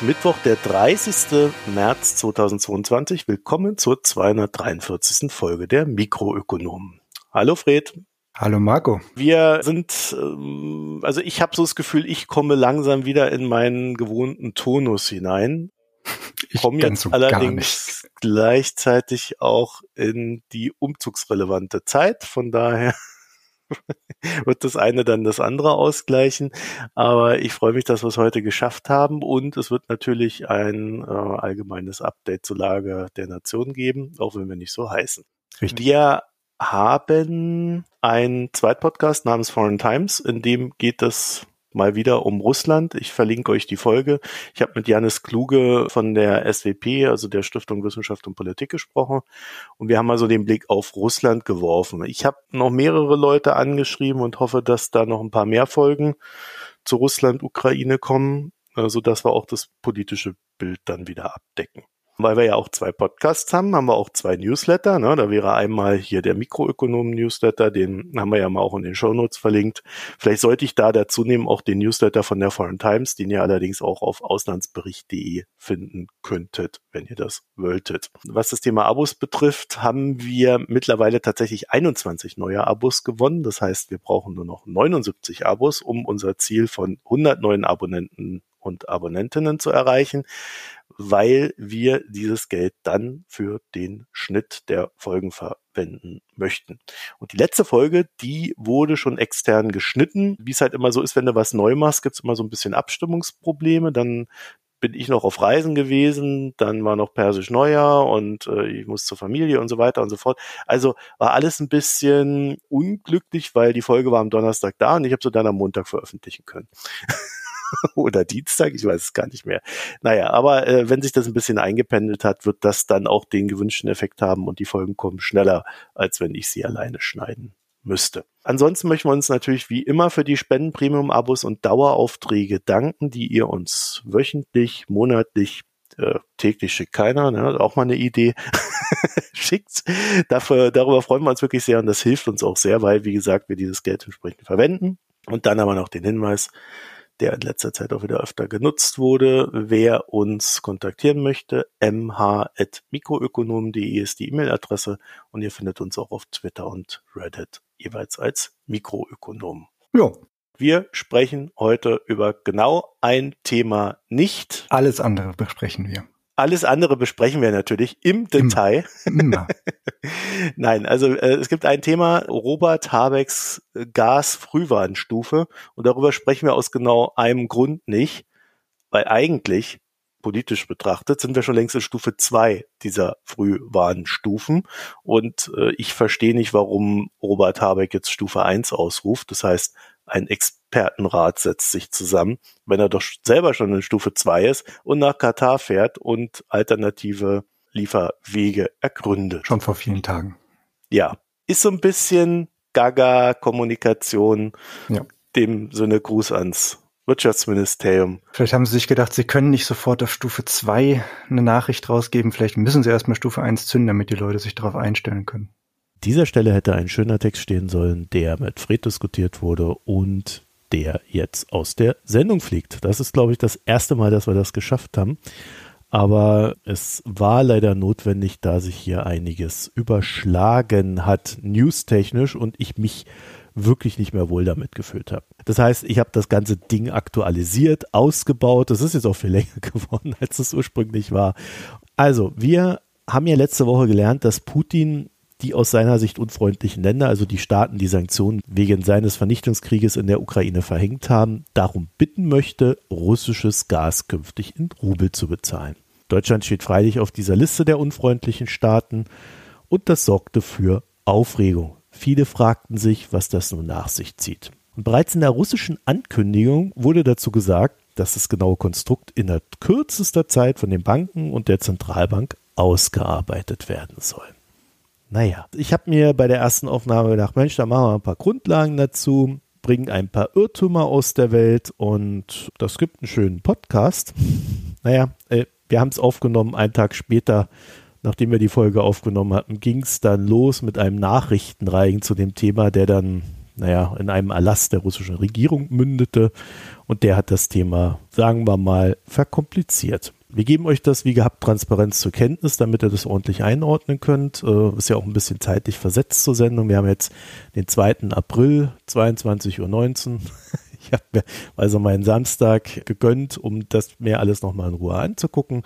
ist Mittwoch, der 30. März 2022. Willkommen zur 243. Folge der Mikroökonomen. Hallo Fred. Hallo Marco. Wir sind, ähm, also ich habe so das Gefühl, ich komme langsam wieder in meinen gewohnten Tonus hinein. Ich komme jetzt so allerdings gleichzeitig auch in die umzugsrelevante Zeit. Von daher wird das eine dann das andere ausgleichen. Aber ich freue mich, dass wir es heute geschafft haben und es wird natürlich ein äh, allgemeines Update zur Lage der Nation geben, auch wenn wir nicht so heißen. Richtig. Wir haben einen Zweitpodcast namens Foreign Times, in dem geht es mal wieder um Russland. Ich verlinke euch die Folge. Ich habe mit Janis Kluge von der SWP, also der Stiftung Wissenschaft und Politik gesprochen und wir haben mal so den Blick auf Russland geworfen. Ich habe noch mehrere Leute angeschrieben und hoffe, dass da noch ein paar mehr Folgen zu Russland, Ukraine kommen, so also dass wir auch das politische Bild dann wieder abdecken weil wir ja auch zwei Podcasts haben, haben wir auch zwei Newsletter. Ne? Da wäre einmal hier der Mikroökonomen-Newsletter, den haben wir ja mal auch in den Shownotes verlinkt. Vielleicht sollte ich da dazu nehmen auch den Newsletter von der Foreign Times, den ihr allerdings auch auf auslandsbericht.de finden könntet, wenn ihr das wolltet. Was das Thema Abos betrifft, haben wir mittlerweile tatsächlich 21 neue Abos gewonnen. Das heißt, wir brauchen nur noch 79 Abos, um unser Ziel von 100 neuen Abonnenten und Abonnentinnen zu erreichen, weil wir dieses Geld dann für den Schnitt der Folgen verwenden möchten. Und die letzte Folge, die wurde schon extern geschnitten. Wie es halt immer so ist, wenn du was neu machst, gibt's immer so ein bisschen Abstimmungsprobleme. Dann bin ich noch auf Reisen gewesen, dann war noch Persisch Neujahr und äh, ich muss zur Familie und so weiter und so fort. Also war alles ein bisschen unglücklich, weil die Folge war am Donnerstag da und ich habe sie dann am Montag veröffentlichen können. oder Dienstag, ich weiß es gar nicht mehr. Naja, aber äh, wenn sich das ein bisschen eingependelt hat, wird das dann auch den gewünschten Effekt haben und die Folgen kommen schneller, als wenn ich sie alleine schneiden müsste. Ansonsten möchten wir uns natürlich wie immer für die Spenden, Premium-Abos und Daueraufträge danken, die ihr uns wöchentlich, monatlich, äh, täglich schickt keiner, ne? auch mal eine Idee, schickt. Dafür, darüber freuen wir uns wirklich sehr und das hilft uns auch sehr, weil, wie gesagt, wir dieses Geld entsprechend verwenden. Und dann aber noch den Hinweis, der in letzter Zeit auch wieder öfter genutzt wurde. Wer uns kontaktieren möchte, mh.mikroökonom.de ist die E-Mail-Adresse und ihr findet uns auch auf Twitter und Reddit jeweils als Mikroökonom. Ja. Wir sprechen heute über genau ein Thema nicht. Alles andere besprechen wir. Alles andere besprechen wir natürlich im Detail. Immer. Nein, also äh, es gibt ein Thema, Robert Habecks Gas-Frühwarnstufe und darüber sprechen wir aus genau einem Grund nicht, weil eigentlich politisch betrachtet sind wir schon längst in Stufe zwei dieser Frühwarnstufen und äh, ich verstehe nicht, warum Robert Habeck jetzt Stufe eins ausruft. Das heißt, ein Expertenrat setzt sich zusammen, wenn er doch selber schon in Stufe 2 ist und nach Katar fährt und alternative Lieferwege ergründet. Schon vor vielen Tagen. Ja, ist so ein bisschen Gaga-Kommunikation. Ja. Dem Sinne Gruß ans Wirtschaftsministerium. Vielleicht haben sie sich gedacht, sie können nicht sofort auf Stufe 2 eine Nachricht rausgeben. Vielleicht müssen sie erstmal Stufe 1 zünden, damit die Leute sich darauf einstellen können dieser Stelle hätte ein schöner Text stehen sollen, der mit Fred diskutiert wurde und der jetzt aus der Sendung fliegt. Das ist, glaube ich, das erste Mal, dass wir das geschafft haben. Aber es war leider notwendig, da sich hier einiges überschlagen hat, newstechnisch, und ich mich wirklich nicht mehr wohl damit gefühlt habe. Das heißt, ich habe das ganze Ding aktualisiert, ausgebaut. Das ist jetzt auch viel länger geworden, als es ursprünglich war. Also, wir haben ja letzte Woche gelernt, dass Putin die aus seiner Sicht unfreundlichen Länder, also die Staaten, die Sanktionen wegen seines Vernichtungskrieges in der Ukraine verhängt haben, darum bitten möchte, russisches Gas künftig in Rubel zu bezahlen. Deutschland steht freilich auf dieser Liste der unfreundlichen Staaten und das sorgte für Aufregung. Viele fragten sich, was das nun nach sich zieht. Und bereits in der russischen Ankündigung wurde dazu gesagt, dass das genaue Konstrukt innerhalb kürzester Zeit von den Banken und der Zentralbank ausgearbeitet werden soll. Naja, ich habe mir bei der ersten Aufnahme gedacht, Mensch, da machen wir ein paar Grundlagen dazu, bringen ein paar Irrtümer aus der Welt und das gibt einen schönen Podcast. Naja, äh, wir haben es aufgenommen, einen Tag später, nachdem wir die Folge aufgenommen hatten, ging es dann los mit einem Nachrichtenreigen zu dem Thema, der dann naja, in einem Erlass der russischen Regierung mündete. Und der hat das Thema, sagen wir mal, verkompliziert. Wir geben euch das wie gehabt Transparenz zur Kenntnis, damit ihr das ordentlich einordnen könnt. Äh, ist ja auch ein bisschen zeitlich versetzt zur Sendung. Wir haben jetzt den 2. April, 22.19 Uhr. Ich habe mir also meinen Samstag gegönnt, um das mir alles nochmal in Ruhe anzugucken.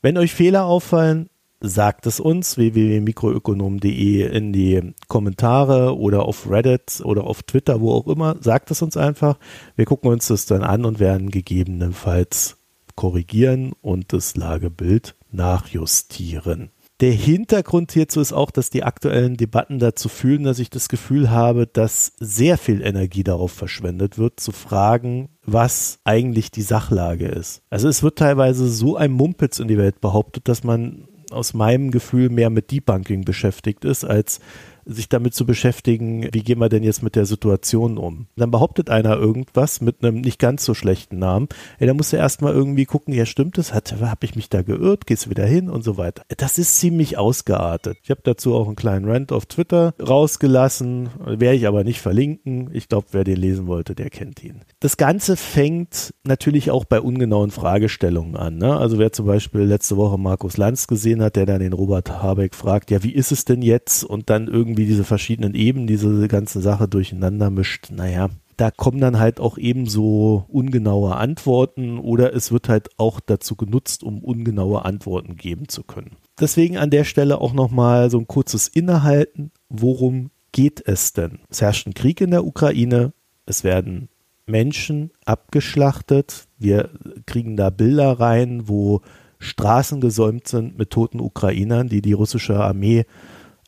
Wenn euch Fehler auffallen, sagt es uns, www.mikroökonom.de in die Kommentare oder auf Reddit oder auf Twitter, wo auch immer, sagt es uns einfach. Wir gucken uns das dann an und werden gegebenenfalls korrigieren und das Lagebild nachjustieren. Der Hintergrund hierzu ist auch, dass die aktuellen Debatten dazu führen, dass ich das Gefühl habe, dass sehr viel Energie darauf verschwendet wird, zu fragen, was eigentlich die Sachlage ist. Also es wird teilweise so ein Mumpitz in die Welt behauptet, dass man aus meinem Gefühl mehr mit Debunking beschäftigt ist, als sich damit zu beschäftigen, wie gehen wir denn jetzt mit der Situation um. Dann behauptet einer irgendwas mit einem nicht ganz so schlechten Namen. Ey, da musst du erstmal irgendwie gucken, ja stimmt das, habe ich mich da geirrt, gehst wieder hin und so weiter. Das ist ziemlich ausgeartet. Ich habe dazu auch einen kleinen Rant auf Twitter rausgelassen, werde ich aber nicht verlinken. Ich glaube, wer den lesen wollte, der kennt ihn. Das Ganze fängt natürlich auch bei ungenauen Fragestellungen an. Ne? Also wer zum Beispiel letzte Woche Markus Lanz gesehen hat, der dann den Robert Habeck fragt, ja, wie ist es denn jetzt? Und dann irgendwie irgendwie diese verschiedenen Ebenen, diese ganze Sache durcheinander mischt, naja, da kommen dann halt auch ebenso ungenaue Antworten oder es wird halt auch dazu genutzt, um ungenaue Antworten geben zu können. Deswegen an der Stelle auch nochmal so ein kurzes Innehalten. Worum geht es denn? Es herrscht ein Krieg in der Ukraine. Es werden Menschen abgeschlachtet. Wir kriegen da Bilder rein, wo Straßen gesäumt sind mit toten Ukrainern, die die russische Armee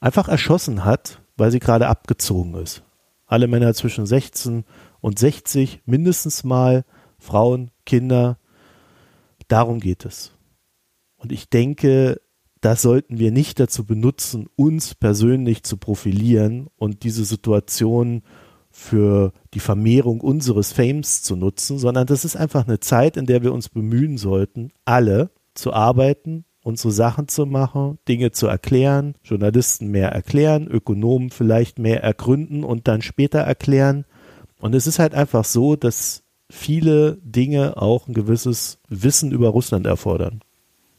einfach erschossen hat, weil sie gerade abgezogen ist. Alle Männer zwischen 16 und 60 mindestens mal, Frauen, Kinder. Darum geht es. Und ich denke, das sollten wir nicht dazu benutzen, uns persönlich zu profilieren und diese Situation für die Vermehrung unseres Fames zu nutzen, sondern das ist einfach eine Zeit, in der wir uns bemühen sollten, alle zu arbeiten und so Sachen zu machen, Dinge zu erklären, Journalisten mehr erklären, Ökonomen vielleicht mehr ergründen und dann später erklären. Und es ist halt einfach so, dass viele Dinge auch ein gewisses Wissen über Russland erfordern.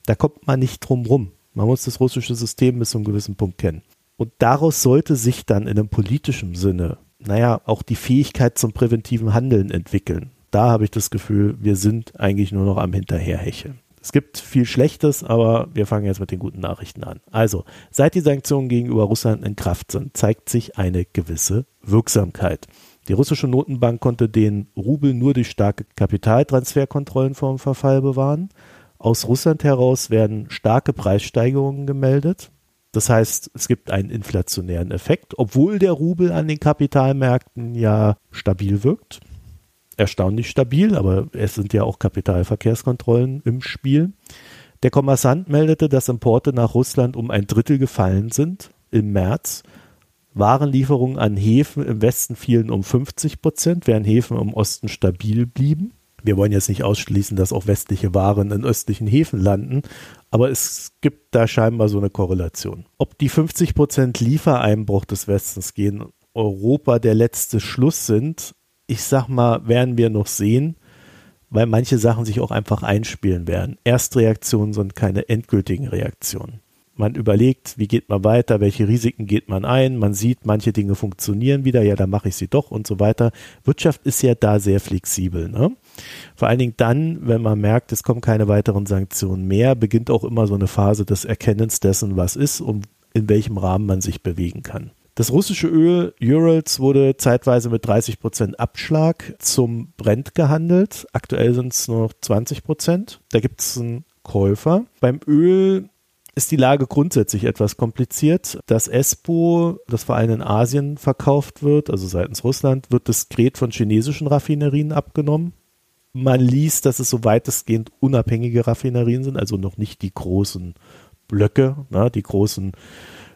Da kommt man nicht drum rum. Man muss das russische System bis zu einem gewissen Punkt kennen. Und daraus sollte sich dann in einem politischen Sinne, naja, auch die Fähigkeit zum präventiven Handeln entwickeln. Da habe ich das Gefühl, wir sind eigentlich nur noch am Hinterherhecheln. Es gibt viel Schlechtes, aber wir fangen jetzt mit den guten Nachrichten an. Also, seit die Sanktionen gegenüber Russland in Kraft sind, zeigt sich eine gewisse Wirksamkeit. Die russische Notenbank konnte den Rubel nur durch starke Kapitaltransferkontrollen vor dem Verfall bewahren. Aus Russland heraus werden starke Preissteigerungen gemeldet. Das heißt, es gibt einen inflationären Effekt, obwohl der Rubel an den Kapitalmärkten ja stabil wirkt erstaunlich stabil, aber es sind ja auch Kapitalverkehrskontrollen im Spiel. Der Kommersant meldete, dass Importe nach Russland um ein Drittel gefallen sind im März. Warenlieferungen an Häfen im Westen fielen um 50 Prozent, während Häfen im Osten stabil blieben. Wir wollen jetzt nicht ausschließen, dass auch westliche Waren in östlichen Häfen landen, aber es gibt da scheinbar so eine Korrelation. Ob die 50 Prozent Liefereinbruch des Westens gegen Europa der letzte Schluss sind, ich sag mal, werden wir noch sehen, weil manche Sachen sich auch einfach einspielen werden. Erstreaktionen sind keine endgültigen Reaktionen. Man überlegt, wie geht man weiter, welche Risiken geht man ein, man sieht, manche Dinge funktionieren wieder, ja, dann mache ich sie doch und so weiter. Wirtschaft ist ja da sehr flexibel. Ne? Vor allen Dingen dann, wenn man merkt, es kommen keine weiteren Sanktionen mehr, beginnt auch immer so eine Phase des Erkennens dessen, was ist und in welchem Rahmen man sich bewegen kann. Das russische Öl Urals wurde zeitweise mit 30 Prozent Abschlag zum Brent gehandelt. Aktuell sind es nur noch 20 Prozent. Da gibt es einen Käufer. Beim Öl ist die Lage grundsätzlich etwas kompliziert. Das ESPO, das vor allem in Asien verkauft wird, also seitens Russland, wird diskret von chinesischen Raffinerien abgenommen. Man liest, dass es so weitestgehend unabhängige Raffinerien sind, also noch nicht die großen Blöcke, ne, die großen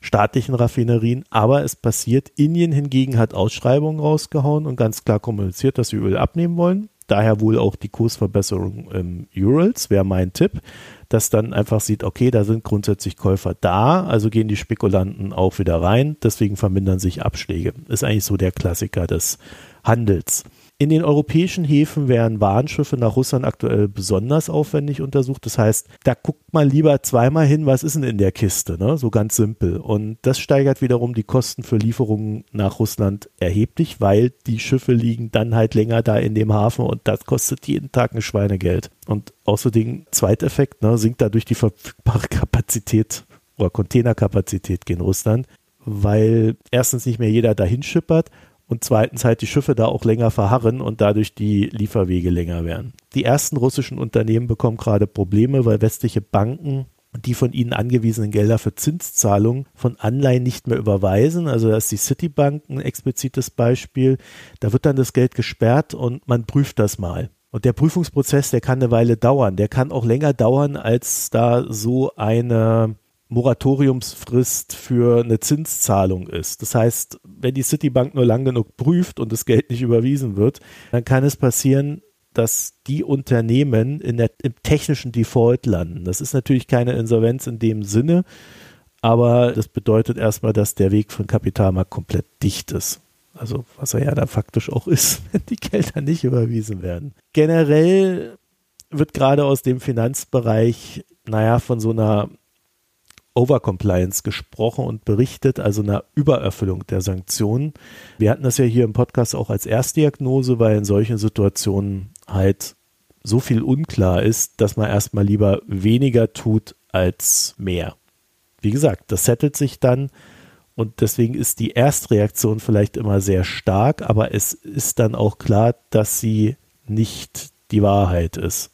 staatlichen Raffinerien, aber es passiert. Indien hingegen hat Ausschreibungen rausgehauen und ganz klar kommuniziert, dass sie Öl abnehmen wollen. Daher wohl auch die Kursverbesserung im Urals, wäre mein Tipp, dass dann einfach sieht, okay, da sind grundsätzlich Käufer da, also gehen die Spekulanten auch wieder rein, deswegen vermindern sich Abschläge. Ist eigentlich so der Klassiker des Handels. In den europäischen Häfen werden Warenschiffe nach Russland aktuell besonders aufwendig untersucht. Das heißt, da guckt man lieber zweimal hin, was ist denn in der Kiste, ne? so ganz simpel. Und das steigert wiederum die Kosten für Lieferungen nach Russland erheblich, weil die Schiffe liegen dann halt länger da in dem Hafen und das kostet jeden Tag ein Schweinegeld. Und außerdem, Zweiteffekt, ne, sinkt dadurch die verfügbare Kapazität oder Containerkapazität gegen Russland, weil erstens nicht mehr jeder dahin schippert und zweitens halt die Schiffe da auch länger verharren und dadurch die Lieferwege länger werden. Die ersten russischen Unternehmen bekommen gerade Probleme, weil westliche Banken die von ihnen angewiesenen Gelder für Zinszahlungen von Anleihen nicht mehr überweisen. Also da ist die Citibank ein explizites Beispiel. Da wird dann das Geld gesperrt und man prüft das mal. Und der Prüfungsprozess, der kann eine Weile dauern. Der kann auch länger dauern, als da so eine Moratoriumsfrist für eine Zinszahlung ist. Das heißt, wenn die Citibank nur lang genug prüft und das Geld nicht überwiesen wird, dann kann es passieren, dass die Unternehmen in der, im technischen Default landen. Das ist natürlich keine Insolvenz in dem Sinne, aber das bedeutet erstmal, dass der Weg von Kapitalmarkt komplett dicht ist. Also was er ja da faktisch auch ist, wenn die Gelder nicht überwiesen werden. Generell wird gerade aus dem Finanzbereich, naja, von so einer Overcompliance gesprochen und berichtet, also einer Übererfüllung der Sanktionen. Wir hatten das ja hier im Podcast auch als Erstdiagnose, weil in solchen Situationen halt so viel unklar ist, dass man erstmal lieber weniger tut als mehr. Wie gesagt, das settelt sich dann und deswegen ist die Erstreaktion vielleicht immer sehr stark, aber es ist dann auch klar, dass sie nicht die Wahrheit ist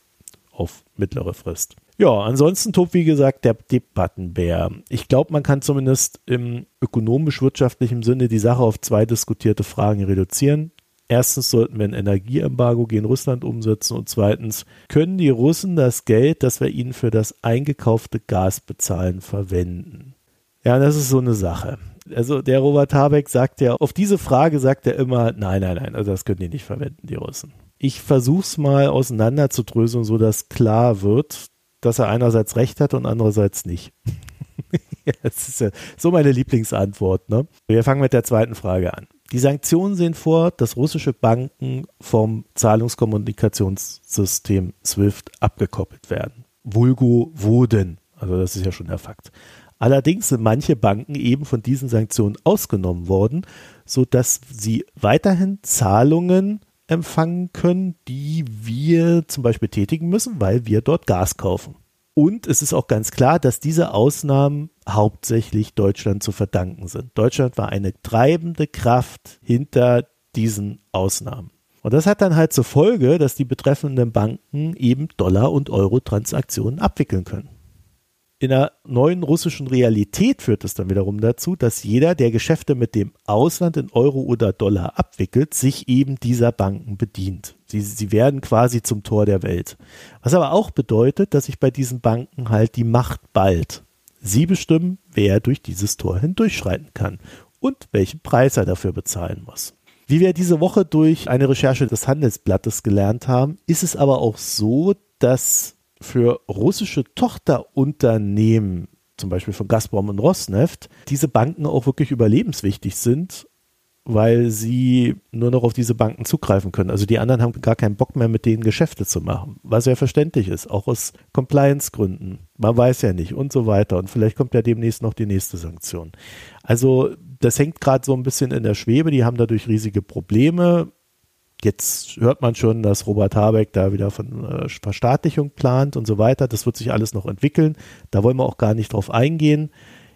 auf mittlere Frist. Ja, ansonsten tobt, wie gesagt, der Debattenbär. Ich glaube, man kann zumindest im ökonomisch-wirtschaftlichen Sinne die Sache auf zwei diskutierte Fragen reduzieren. Erstens sollten wir ein Energieembargo gegen Russland umsetzen und zweitens können die Russen das Geld, das wir ihnen für das eingekaufte Gas bezahlen, verwenden. Ja, das ist so eine Sache. Also der Robert Habeck sagt ja, auf diese Frage sagt er immer, nein, nein, nein, also das können die nicht verwenden, die Russen. Ich versuche es mal auseinanderzudröseln, so dass klar wird, dass er einerseits recht hat und andererseits nicht. das ist ja so meine Lieblingsantwort. Ne? Wir fangen mit der zweiten Frage an. Die Sanktionen sehen vor, dass russische Banken vom Zahlungskommunikationssystem SWIFT abgekoppelt werden. Vulgo wurden. Also das ist ja schon der Fakt. Allerdings sind manche Banken eben von diesen Sanktionen ausgenommen worden, sodass sie weiterhin Zahlungen empfangen können, die wir zum Beispiel tätigen müssen, weil wir dort Gas kaufen. Und es ist auch ganz klar, dass diese Ausnahmen hauptsächlich Deutschland zu verdanken sind. Deutschland war eine treibende Kraft hinter diesen Ausnahmen. Und das hat dann halt zur Folge, dass die betreffenden Banken eben Dollar- und Euro-Transaktionen abwickeln können. In der neuen russischen Realität führt es dann wiederum dazu, dass jeder, der Geschäfte mit dem Ausland in Euro oder Dollar abwickelt, sich eben dieser Banken bedient. Sie, sie werden quasi zum Tor der Welt. Was aber auch bedeutet, dass sich bei diesen Banken halt die Macht bald. Sie bestimmen, wer durch dieses Tor hindurchschreiten kann und welchen Preis er dafür bezahlen muss. Wie wir diese Woche durch eine Recherche des Handelsblattes gelernt haben, ist es aber auch so, dass für russische Tochterunternehmen, zum Beispiel von Gazprom und Rosneft, diese Banken auch wirklich überlebenswichtig sind, weil sie nur noch auf diese Banken zugreifen können. Also die anderen haben gar keinen Bock mehr, mit denen Geschäfte zu machen, was ja verständlich ist, auch aus Compliance-Gründen. Man weiß ja nicht und so weiter. Und vielleicht kommt ja demnächst noch die nächste Sanktion. Also das hängt gerade so ein bisschen in der Schwebe. Die haben dadurch riesige Probleme. Jetzt hört man schon, dass Robert Habeck da wieder von äh, Verstaatlichung plant und so weiter. Das wird sich alles noch entwickeln. Da wollen wir auch gar nicht drauf eingehen.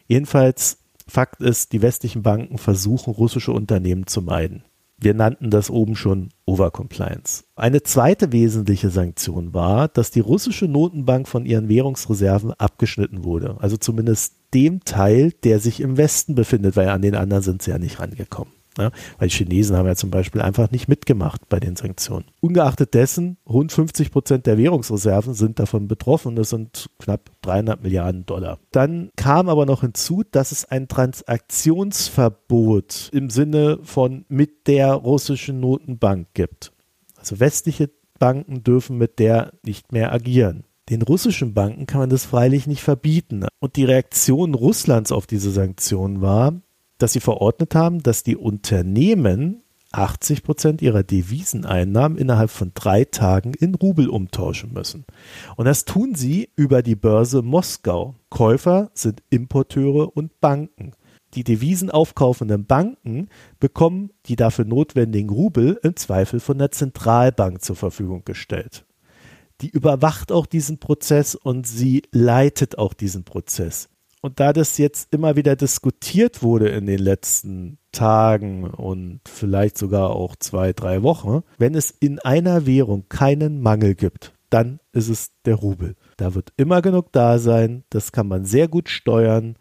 Jedenfalls, Fakt ist, die westlichen Banken versuchen, russische Unternehmen zu meiden. Wir nannten das oben schon Overcompliance. Eine zweite wesentliche Sanktion war, dass die russische Notenbank von ihren Währungsreserven abgeschnitten wurde. Also zumindest dem Teil, der sich im Westen befindet, weil an den anderen sind sie ja nicht rangekommen. Ja, weil die Chinesen haben ja zum Beispiel einfach nicht mitgemacht bei den Sanktionen. Ungeachtet dessen, rund 50 Prozent der Währungsreserven sind davon betroffen. Das sind knapp 300 Milliarden Dollar. Dann kam aber noch hinzu, dass es ein Transaktionsverbot im Sinne von mit der russischen Notenbank gibt. Also westliche Banken dürfen mit der nicht mehr agieren. Den russischen Banken kann man das freilich nicht verbieten. Und die Reaktion Russlands auf diese Sanktionen war, dass sie verordnet haben, dass die Unternehmen 80 Prozent ihrer Deviseneinnahmen innerhalb von drei Tagen in Rubel umtauschen müssen. Und das tun sie über die Börse Moskau. Käufer sind Importeure und Banken. Die Devisen aufkaufenden Banken bekommen die dafür notwendigen Rubel im Zweifel von der Zentralbank zur Verfügung gestellt. Die überwacht auch diesen Prozess und sie leitet auch diesen Prozess. Und da das jetzt immer wieder diskutiert wurde in den letzten Tagen und vielleicht sogar auch zwei, drei Wochen, wenn es in einer Währung keinen Mangel gibt, dann ist es der Rubel. Da wird immer genug da sein, das kann man sehr gut steuern,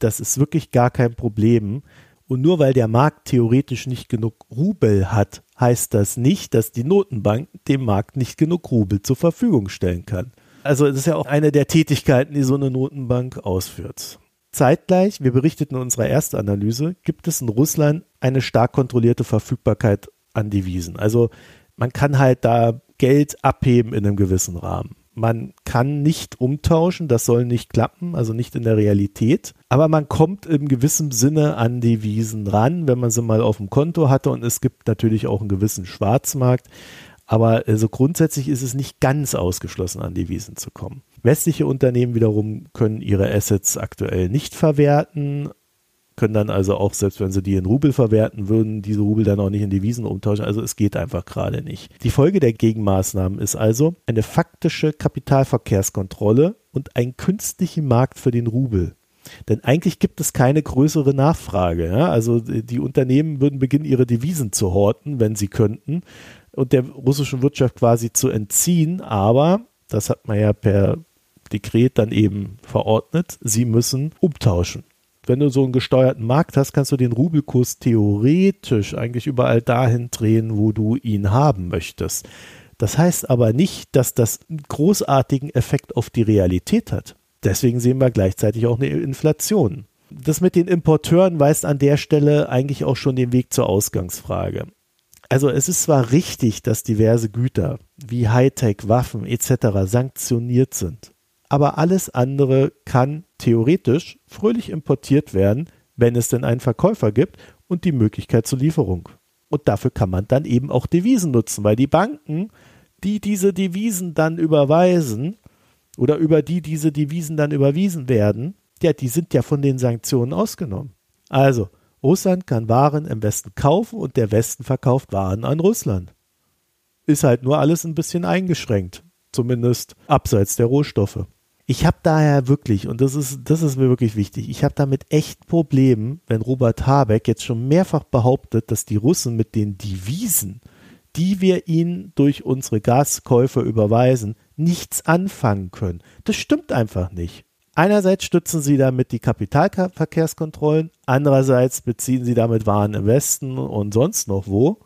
das ist wirklich gar kein Problem. Und nur weil der Markt theoretisch nicht genug Rubel hat, heißt das nicht, dass die Notenbank dem Markt nicht genug Rubel zur Verfügung stellen kann. Also das ist ja auch eine der Tätigkeiten, die so eine Notenbank ausführt. Zeitgleich, wir berichteten in unserer ersten Analyse, gibt es in Russland eine stark kontrollierte Verfügbarkeit an Devisen. Also man kann halt da Geld abheben in einem gewissen Rahmen. Man kann nicht umtauschen, das soll nicht klappen, also nicht in der Realität. Aber man kommt im gewissen Sinne an Devisen ran, wenn man sie mal auf dem Konto hatte. Und es gibt natürlich auch einen gewissen Schwarzmarkt. Aber also grundsätzlich ist es nicht ganz ausgeschlossen, an Devisen zu kommen. Westliche Unternehmen wiederum können ihre Assets aktuell nicht verwerten, können dann also auch, selbst wenn sie die in Rubel verwerten würden, diese Rubel dann auch nicht in Devisen umtauschen. Also es geht einfach gerade nicht. Die Folge der Gegenmaßnahmen ist also eine faktische Kapitalverkehrskontrolle und ein künstlichen Markt für den Rubel. Denn eigentlich gibt es keine größere Nachfrage. Ja? Also die Unternehmen würden beginnen, ihre Devisen zu horten, wenn sie könnten und der russischen Wirtschaft quasi zu entziehen. Aber, das hat man ja per Dekret dann eben verordnet, sie müssen umtauschen. Wenn du so einen gesteuerten Markt hast, kannst du den Rubelkurs theoretisch eigentlich überall dahin drehen, wo du ihn haben möchtest. Das heißt aber nicht, dass das einen großartigen Effekt auf die Realität hat. Deswegen sehen wir gleichzeitig auch eine Inflation. Das mit den Importeuren weist an der Stelle eigentlich auch schon den Weg zur Ausgangsfrage. Also es ist zwar richtig, dass diverse Güter wie Hightech, Waffen etc. sanktioniert sind, aber alles andere kann theoretisch fröhlich importiert werden, wenn es denn einen Verkäufer gibt und die Möglichkeit zur Lieferung. Und dafür kann man dann eben auch Devisen nutzen, weil die Banken, die diese Devisen dann überweisen oder über die diese Devisen dann überwiesen werden, ja, die sind ja von den Sanktionen ausgenommen. Also, Russland kann Waren im Westen kaufen und der Westen verkauft Waren an Russland. Ist halt nur alles ein bisschen eingeschränkt, zumindest abseits der Rohstoffe. Ich habe daher wirklich, und das ist, das ist mir wirklich wichtig, ich habe damit echt Problemen, wenn Robert Habeck jetzt schon mehrfach behauptet, dass die Russen mit den Devisen, die wir ihnen durch unsere Gaskäufe überweisen, nichts anfangen können. Das stimmt einfach nicht. Einerseits stützen sie damit die Kapitalverkehrskontrollen, andererseits beziehen sie damit Waren im Westen und sonst noch wo.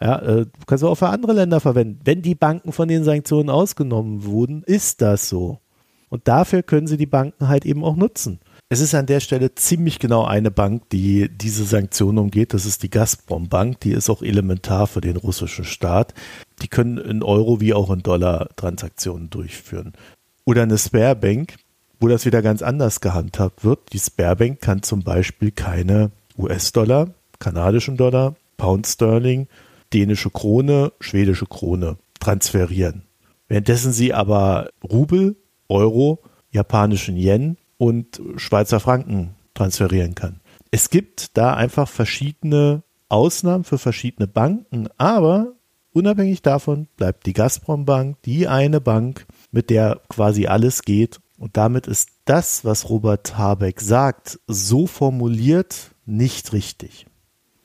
Ja, äh, kannst du auch für andere Länder verwenden. Wenn die Banken von den Sanktionen ausgenommen wurden, ist das so. Und dafür können sie die Banken halt eben auch nutzen. Es ist an der Stelle ziemlich genau eine Bank, die diese Sanktionen umgeht. Das ist die Gazprom Bank. Die ist auch elementar für den russischen Staat. Die können in Euro wie auch in Dollar Transaktionen durchführen. Oder eine Sparebank, wo das wieder ganz anders gehandhabt wird. Die Sparebank kann zum Beispiel keine US-Dollar, kanadischen Dollar, Pound Sterling, dänische Krone, schwedische Krone transferieren. Währenddessen sie aber Rubel, Euro, japanischen Yen und Schweizer Franken transferieren kann. Es gibt da einfach verschiedene Ausnahmen für verschiedene Banken, aber unabhängig davon bleibt die Gazprom Bank die eine Bank, mit der quasi alles geht und damit ist das, was Robert Habeck sagt, so formuliert nicht richtig.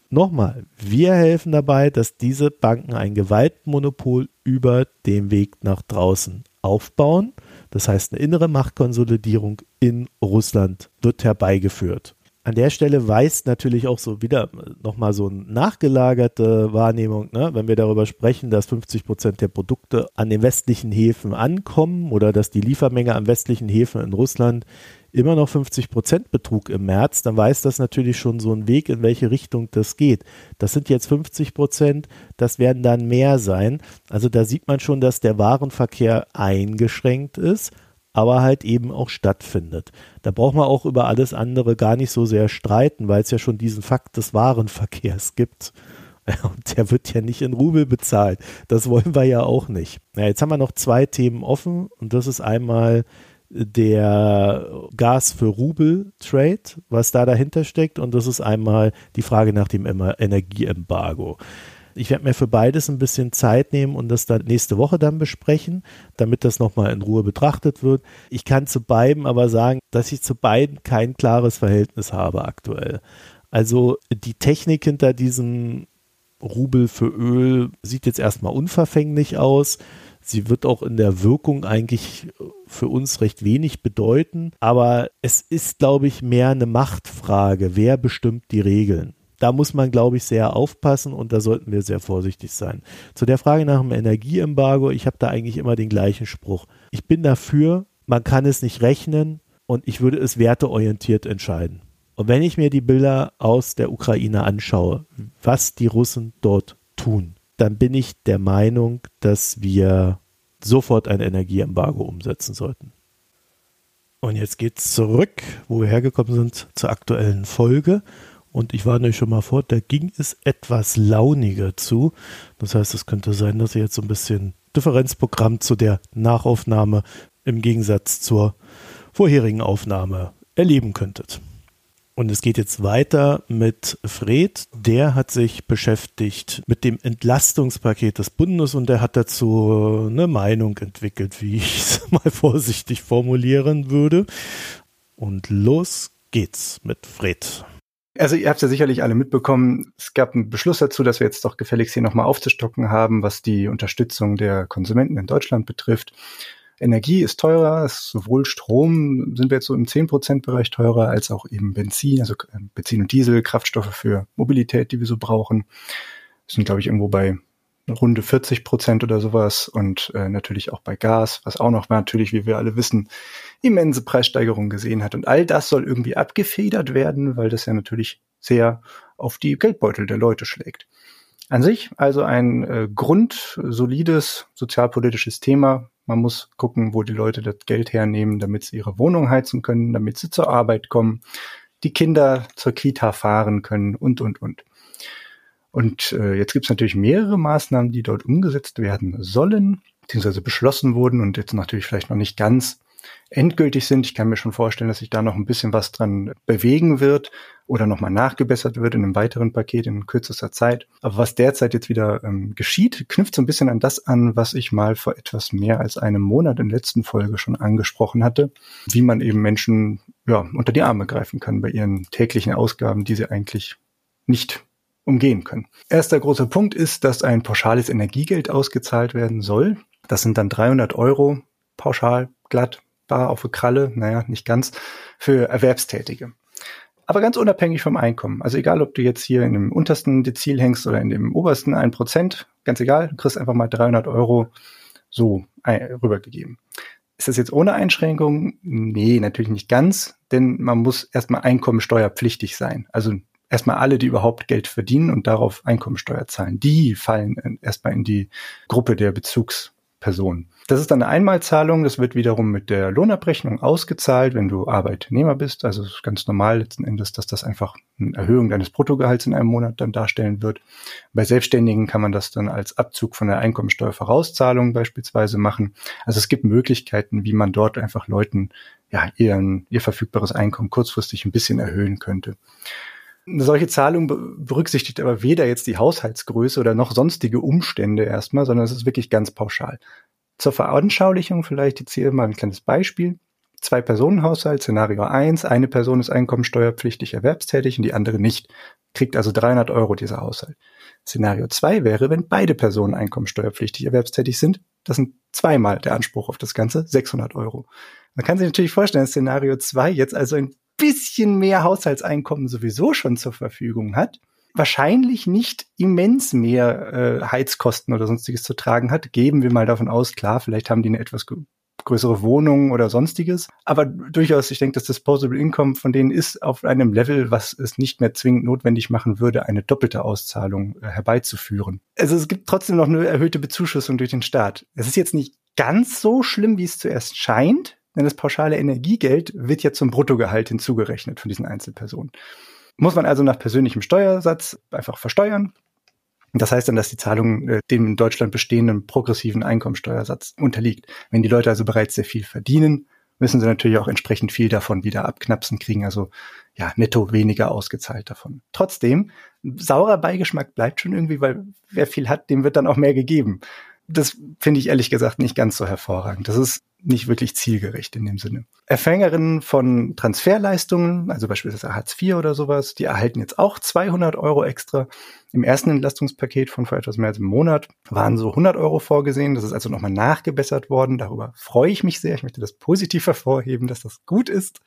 Nochmal, wir helfen dabei, dass diese Banken ein Gewaltmonopol über den Weg nach draußen aufbauen. Das heißt, eine innere Machtkonsolidierung in Russland wird herbeigeführt an der Stelle weist natürlich auch so wieder nochmal so eine nachgelagerte Wahrnehmung, ne? wenn wir darüber sprechen, dass 50 Prozent der Produkte an den westlichen Häfen ankommen oder dass die Liefermenge an westlichen Häfen in Russland immer noch 50 Prozent Betrug im März, dann weiß das natürlich schon so einen Weg, in welche Richtung das geht. Das sind jetzt 50 Prozent, das werden dann mehr sein. Also da sieht man schon, dass der Warenverkehr eingeschränkt ist aber halt eben auch stattfindet. Da braucht man auch über alles andere gar nicht so sehr streiten, weil es ja schon diesen Fakt des Warenverkehrs gibt. Und der wird ja nicht in Rubel bezahlt. Das wollen wir ja auch nicht. Ja, jetzt haben wir noch zwei Themen offen und das ist einmal der Gas für Rubel Trade, was da dahinter steckt und das ist einmal die Frage nach dem Energieembargo. Ich werde mir für beides ein bisschen Zeit nehmen und das dann nächste Woche dann besprechen, damit das nochmal in Ruhe betrachtet wird. Ich kann zu beiden aber sagen, dass ich zu beiden kein klares Verhältnis habe aktuell. Also die Technik hinter diesem Rubel für Öl sieht jetzt erstmal unverfänglich aus. Sie wird auch in der Wirkung eigentlich für uns recht wenig bedeuten. Aber es ist, glaube ich, mehr eine Machtfrage. Wer bestimmt die Regeln? Da muss man, glaube ich, sehr aufpassen und da sollten wir sehr vorsichtig sein. Zu der Frage nach dem Energieembargo, ich habe da eigentlich immer den gleichen Spruch. Ich bin dafür, man kann es nicht rechnen und ich würde es werteorientiert entscheiden. Und wenn ich mir die Bilder aus der Ukraine anschaue, was die Russen dort tun, dann bin ich der Meinung, dass wir sofort ein Energieembargo umsetzen sollten. Und jetzt geht's zurück, wo wir hergekommen sind, zur aktuellen Folge. Und ich warne euch schon mal vor, da ging es etwas launiger zu. Das heißt, es könnte sein, dass ihr jetzt so ein bisschen Differenzprogramm zu der Nachaufnahme im Gegensatz zur vorherigen Aufnahme erleben könntet. Und es geht jetzt weiter mit Fred. Der hat sich beschäftigt mit dem Entlastungspaket des Bundes und der hat dazu eine Meinung entwickelt, wie ich es mal vorsichtig formulieren würde. Und los geht's mit Fred. Also ihr habt ja sicherlich alle mitbekommen, es gab einen Beschluss dazu, dass wir jetzt doch gefälligst hier nochmal aufzustocken haben, was die Unterstützung der Konsumenten in Deutschland betrifft. Energie ist teurer, sowohl Strom sind wir jetzt so im 10%-Bereich teurer, als auch eben Benzin, also äh, Benzin und Diesel, Kraftstoffe für Mobilität, die wir so brauchen. Wir sind, glaube ich, irgendwo bei runde 40 Prozent oder sowas und äh, natürlich auch bei Gas, was auch noch natürlich, wie wir alle wissen, immense Preissteigerungen gesehen hat. Und all das soll irgendwie abgefedert werden, weil das ja natürlich sehr auf die Geldbeutel der Leute schlägt. An sich also ein äh, grundsolides sozialpolitisches Thema. Man muss gucken, wo die Leute das Geld hernehmen, damit sie ihre Wohnung heizen können, damit sie zur Arbeit kommen, die Kinder zur Kita fahren können und, und, und. Und äh, jetzt gibt es natürlich mehrere Maßnahmen, die dort umgesetzt werden sollen, beziehungsweise beschlossen wurden und jetzt natürlich vielleicht noch nicht ganz endgültig sind. Ich kann mir schon vorstellen, dass sich da noch ein bisschen was dran bewegen wird oder nochmal nachgebessert wird in einem weiteren Paket in kürzester Zeit. Aber was derzeit jetzt wieder ähm, geschieht, knüpft so ein bisschen an das an, was ich mal vor etwas mehr als einem Monat in der letzten Folge schon angesprochen hatte, wie man eben Menschen ja, unter die Arme greifen kann bei ihren täglichen Ausgaben, die sie eigentlich nicht umgehen können. Erster großer Punkt ist, dass ein pauschales Energiegeld ausgezahlt werden soll. Das sind dann 300 Euro pauschal, glatt, bar auf eine Kralle, naja, nicht ganz, für Erwerbstätige. Aber ganz unabhängig vom Einkommen. Also egal, ob du jetzt hier in dem untersten Dezil hängst oder in dem obersten 1%, ganz egal, du kriegst einfach mal 300 Euro so rübergegeben. Ist das jetzt ohne Einschränkung? Nee, natürlich nicht ganz, denn man muss erstmal einkommensteuerpflichtig sein. Also erstmal alle, die überhaupt Geld verdienen und darauf Einkommensteuer zahlen, die fallen erstmal in die Gruppe der Bezugspersonen. Das ist dann eine Einmalzahlung, das wird wiederum mit der Lohnabrechnung ausgezahlt, wenn du Arbeitnehmer bist. Also ist ganz normal letzten Endes, dass das einfach eine Erhöhung deines Bruttogehalts in einem Monat dann darstellen wird. Bei Selbstständigen kann man das dann als Abzug von der Einkommensteuervorauszahlung beispielsweise machen. Also es gibt Möglichkeiten, wie man dort einfach Leuten ja, ihren, ihr verfügbares Einkommen kurzfristig ein bisschen erhöhen könnte. Eine solche Zahlung berücksichtigt aber weder jetzt die Haushaltsgröße oder noch sonstige Umstände erstmal, sondern es ist wirklich ganz pauschal. Zur Veranschaulichung vielleicht jetzt hier mal ein kleines Beispiel. Zwei Personen Haushalt, Szenario 1, eine Person ist einkommensteuerpflichtig erwerbstätig und die andere nicht, kriegt also 300 Euro dieser Haushalt. Szenario 2 wäre, wenn beide Personen einkommensteuerpflichtig erwerbstätig sind, das sind zweimal der Anspruch auf das Ganze, 600 Euro. Man kann sich natürlich vorstellen, Szenario 2 jetzt also ein bisschen mehr Haushaltseinkommen sowieso schon zur Verfügung hat, wahrscheinlich nicht immens mehr äh, Heizkosten oder sonstiges zu tragen hat, geben wir mal davon aus, klar, vielleicht haben die eine etwas größere Wohnungen oder sonstiges. Aber durchaus, ich denke, das Disposable Income von denen ist auf einem Level, was es nicht mehr zwingend notwendig machen würde, eine doppelte Auszahlung äh, herbeizuführen. Also es gibt trotzdem noch eine erhöhte Bezuschussung durch den Staat. Es ist jetzt nicht ganz so schlimm, wie es zuerst scheint, denn das pauschale Energiegeld wird ja zum Bruttogehalt hinzugerechnet von diesen Einzelpersonen. Muss man also nach persönlichem Steuersatz einfach versteuern, das heißt dann, dass die Zahlung äh, dem in Deutschland bestehenden progressiven Einkommensteuersatz unterliegt. Wenn die Leute also bereits sehr viel verdienen, müssen sie natürlich auch entsprechend viel davon wieder abknapsen, kriegen also ja netto weniger ausgezahlt davon. Trotzdem, saurer Beigeschmack bleibt schon irgendwie, weil wer viel hat, dem wird dann auch mehr gegeben das finde ich ehrlich gesagt nicht ganz so hervorragend. Das ist nicht wirklich zielgerecht in dem Sinne. Erfängerinnen von Transferleistungen, also beispielsweise Hartz IV oder sowas, die erhalten jetzt auch 200 Euro extra. Im ersten Entlastungspaket von vor etwas mehr als einem Monat waren so 100 Euro vorgesehen. Das ist also nochmal nachgebessert worden. Darüber freue ich mich sehr. Ich möchte das positiv hervorheben, dass das gut ist.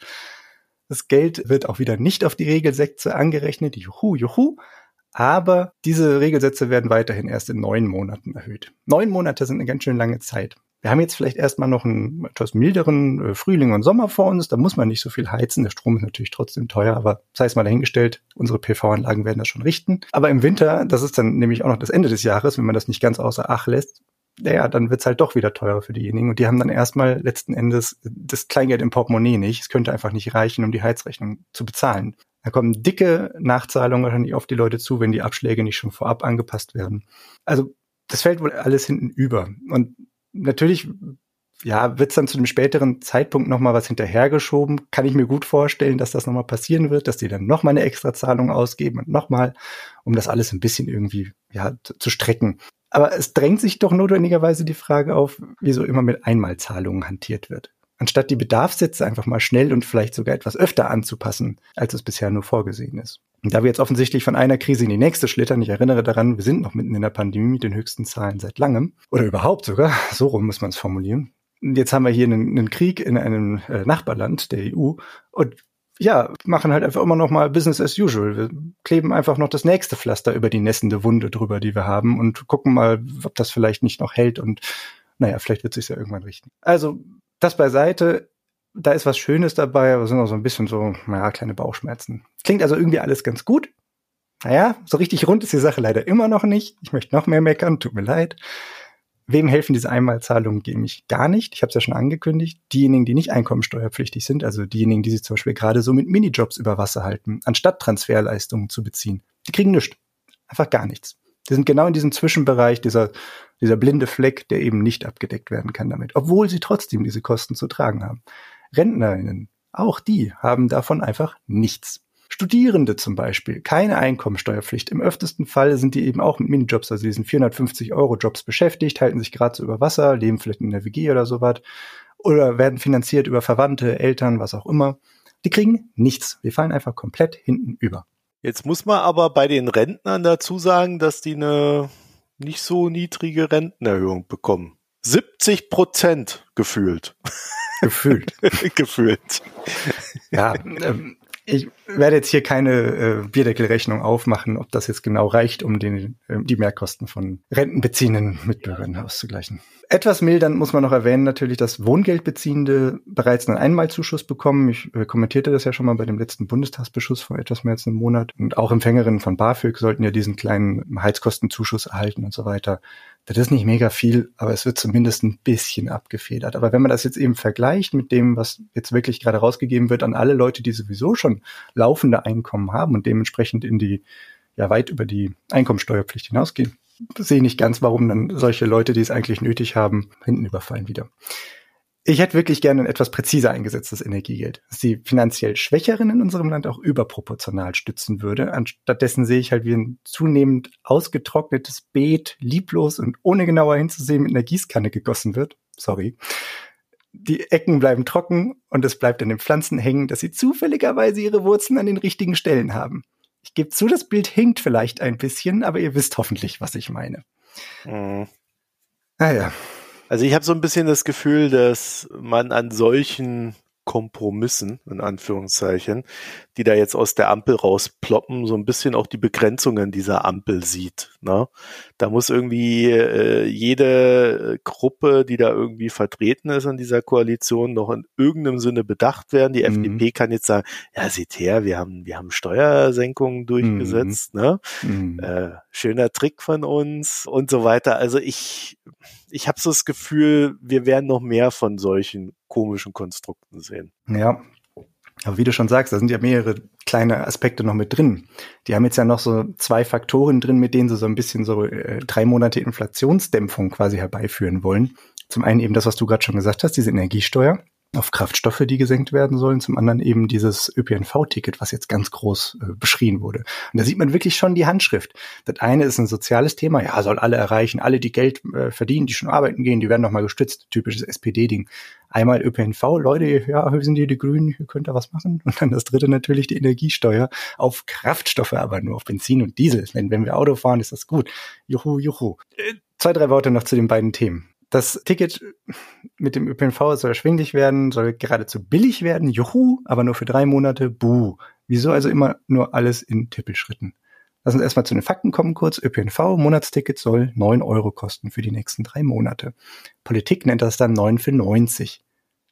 Das Geld wird auch wieder nicht auf die Regelsätze angerechnet. Juhu, juhu. Aber diese Regelsätze werden weiterhin erst in neun Monaten erhöht. Neun Monate sind eine ganz schön lange Zeit. Wir haben jetzt vielleicht erstmal noch einen etwas milderen äh, Frühling und Sommer vor uns. Da muss man nicht so viel heizen. Der Strom ist natürlich trotzdem teuer, aber sei es mal dahingestellt, unsere PV-Anlagen werden das schon richten. Aber im Winter, das ist dann nämlich auch noch das Ende des Jahres, wenn man das nicht ganz außer Acht lässt, naja, dann wird's halt doch wieder teurer für diejenigen. Und die haben dann erstmal letzten Endes das Kleingeld im Portemonnaie nicht. Es könnte einfach nicht reichen, um die Heizrechnung zu bezahlen. Da kommen dicke Nachzahlungen wahrscheinlich auf die Leute zu, wenn die Abschläge nicht schon vorab angepasst werden. Also das fällt wohl alles hinten über. Und natürlich, ja, wird es dann zu einem späteren Zeitpunkt nochmal was hinterhergeschoben. Kann ich mir gut vorstellen, dass das nochmal passieren wird, dass die dann nochmal eine Extrazahlung ausgeben und nochmal, um das alles ein bisschen irgendwie ja, zu strecken. Aber es drängt sich doch notwendigerweise die Frage auf, wieso immer mit Einmalzahlungen hantiert wird anstatt die Bedarfssätze einfach mal schnell und vielleicht sogar etwas öfter anzupassen, als es bisher nur vorgesehen ist. Und da wir jetzt offensichtlich von einer Krise in die nächste schlittern, ich erinnere daran, wir sind noch mitten in der Pandemie mit den höchsten Zahlen seit langem, oder überhaupt sogar, so rum muss man es formulieren. Jetzt haben wir hier einen, einen Krieg in einem äh, Nachbarland der EU und ja, machen halt einfach immer noch mal Business as usual. Wir kleben einfach noch das nächste Pflaster über die nässende Wunde drüber, die wir haben und gucken mal, ob das vielleicht nicht noch hält und naja, vielleicht wird es sich ja irgendwann richten. Also das beiseite, da ist was Schönes dabei, aber sind auch so ein bisschen so, naja, kleine Bauchschmerzen. Klingt also irgendwie alles ganz gut. Naja, so richtig rund ist die Sache leider immer noch nicht. Ich möchte noch mehr meckern, tut mir leid. Wem helfen diese Einmalzahlungen gegen mich gar nicht? Ich habe es ja schon angekündigt. Diejenigen, die nicht einkommensteuerpflichtig sind, also diejenigen, die sich zum Beispiel gerade so mit Minijobs über Wasser halten, anstatt Transferleistungen zu beziehen, die kriegen nichts. Einfach gar nichts. Die sind genau in diesem Zwischenbereich, dieser, dieser blinde Fleck, der eben nicht abgedeckt werden kann damit, obwohl sie trotzdem diese Kosten zu tragen haben. Rentnerinnen, auch die haben davon einfach nichts. Studierende zum Beispiel, keine Einkommensteuerpflicht. Im öftesten Fall sind die eben auch mit Minijobs, also diesen 450 Euro Jobs beschäftigt, halten sich gerade so über Wasser, leben vielleicht in der WG oder sowas oder werden finanziert über Verwandte, Eltern, was auch immer. Die kriegen nichts. Wir fallen einfach komplett hinten über. Jetzt muss man aber bei den Rentnern dazu sagen, dass die eine nicht so niedrige Rentenerhöhung bekommen. 70 Prozent gefühlt. Gefühlt. gefühlt. Ja, ähm, ich werde jetzt hier keine äh, Bierdeckelrechnung aufmachen, ob das jetzt genau reicht, um den, äh, die Mehrkosten von rentenbeziehenden Mitbürgern auszugleichen. Etwas mildern muss man noch erwähnen natürlich, dass Wohngeldbeziehende bereits einen Einmalzuschuss bekommen. Ich äh, kommentierte das ja schon mal bei dem letzten Bundestagsbeschuss vor etwas mehr als einem Monat. Und auch Empfängerinnen von BAföG sollten ja diesen kleinen Heizkostenzuschuss erhalten und so weiter. Das ist nicht mega viel, aber es wird zumindest ein bisschen abgefedert. Aber wenn man das jetzt eben vergleicht mit dem, was jetzt wirklich gerade rausgegeben wird an alle Leute, die sowieso schon laufende Einkommen haben und dementsprechend in die, ja, weit über die Einkommensteuerpflicht hinausgehen, sehe nicht ganz, warum dann solche Leute, die es eigentlich nötig haben, hinten überfallen wieder. Ich hätte wirklich gerne ein etwas präziser eingesetztes Energiegeld, das die finanziell Schwächeren in unserem Land auch überproportional stützen würde. Anstattdessen sehe ich halt wie ein zunehmend ausgetrocknetes Beet, lieblos und ohne genauer hinzusehen mit einer Gießkanne gegossen wird. Sorry. Die Ecken bleiben trocken und es bleibt an den Pflanzen hängen, dass sie zufälligerweise ihre Wurzeln an den richtigen Stellen haben. Ich gebe zu, das Bild hinkt vielleicht ein bisschen, aber ihr wisst hoffentlich, was ich meine. Mhm. Naja. Also ich habe so ein bisschen das Gefühl, dass man an solchen Kompromissen, in Anführungszeichen, die da jetzt aus der Ampel rausploppen, so ein bisschen auch die Begrenzungen dieser Ampel sieht. Ne? Da muss irgendwie äh, jede Gruppe, die da irgendwie vertreten ist in dieser Koalition, noch in irgendeinem Sinne bedacht werden. Die mhm. FDP kann jetzt sagen, ja, seht her, wir haben, wir haben Steuersenkungen durchgesetzt, mhm. ne? Mhm. Äh, schöner Trick von uns und so weiter. Also ich, ich habe so das Gefühl, wir werden noch mehr von solchen komischen Konstrukten sehen. Ja. Aber wie du schon sagst, da sind ja mehrere kleine Aspekte noch mit drin. Die haben jetzt ja noch so zwei Faktoren drin, mit denen sie so ein bisschen so äh, drei Monate Inflationsdämpfung quasi herbeiführen wollen. Zum einen eben das, was du gerade schon gesagt hast, diese Energiesteuer auf Kraftstoffe, die gesenkt werden sollen, zum anderen eben dieses ÖPNV-Ticket, was jetzt ganz groß äh, beschrien wurde. Und da sieht man wirklich schon die Handschrift. Das eine ist ein soziales Thema, ja, soll alle erreichen, alle, die Geld äh, verdienen, die schon arbeiten gehen, die werden nochmal gestützt, typisches SPD-Ding. Einmal ÖPNV, Leute, ja, wir sind hier die Grünen, ihr könnt da was machen. Und dann das dritte natürlich die Energiesteuer auf Kraftstoffe, aber nur auf Benzin und Diesel. Wenn, wenn wir Auto fahren, ist das gut. Juhu, juhu. Äh, zwei, drei Worte noch zu den beiden Themen. Das Ticket mit dem ÖPNV soll erschwinglich werden, soll geradezu billig werden. Juhu, aber nur für drei Monate. Buh. Wieso also immer nur alles in Tippelschritten? Lass uns erstmal zu den Fakten kommen kurz. ÖPNV, Monatsticket soll neun Euro kosten für die nächsten drei Monate. Politik nennt das dann neun für 90.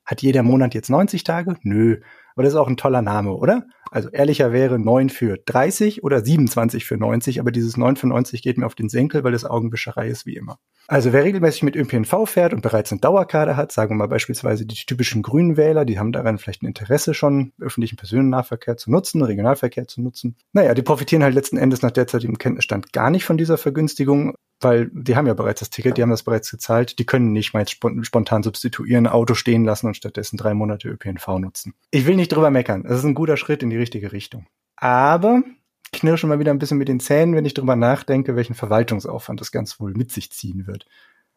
Hat jeder Monat jetzt 90 Tage? Nö. Aber das ist auch ein toller Name, oder? Also ehrlicher wäre 9 für 30 oder 27 für 90, aber dieses 9 für 90 geht mir auf den Senkel, weil es Augenwischerei ist wie immer. Also wer regelmäßig mit ÖPNV fährt und bereits eine Dauerkarte hat, sagen wir mal beispielsweise die typischen Grünen Wähler, die haben daran vielleicht ein Interesse schon, öffentlichen Personennahverkehr zu nutzen, Regionalverkehr zu nutzen. Naja, die profitieren halt letzten Endes nach derzeitigem Kenntnisstand gar nicht von dieser Vergünstigung, weil die haben ja bereits das Ticket, die haben das bereits gezahlt, die können nicht mal spontan substituieren, Auto stehen lassen und stattdessen drei Monate ÖPNV nutzen. Ich will nicht drüber meckern, das ist ein guter Schritt in die richtige Richtung. Aber knirsche mal wieder ein bisschen mit den Zähnen, wenn ich drüber nachdenke, welchen Verwaltungsaufwand das Ganze wohl mit sich ziehen wird.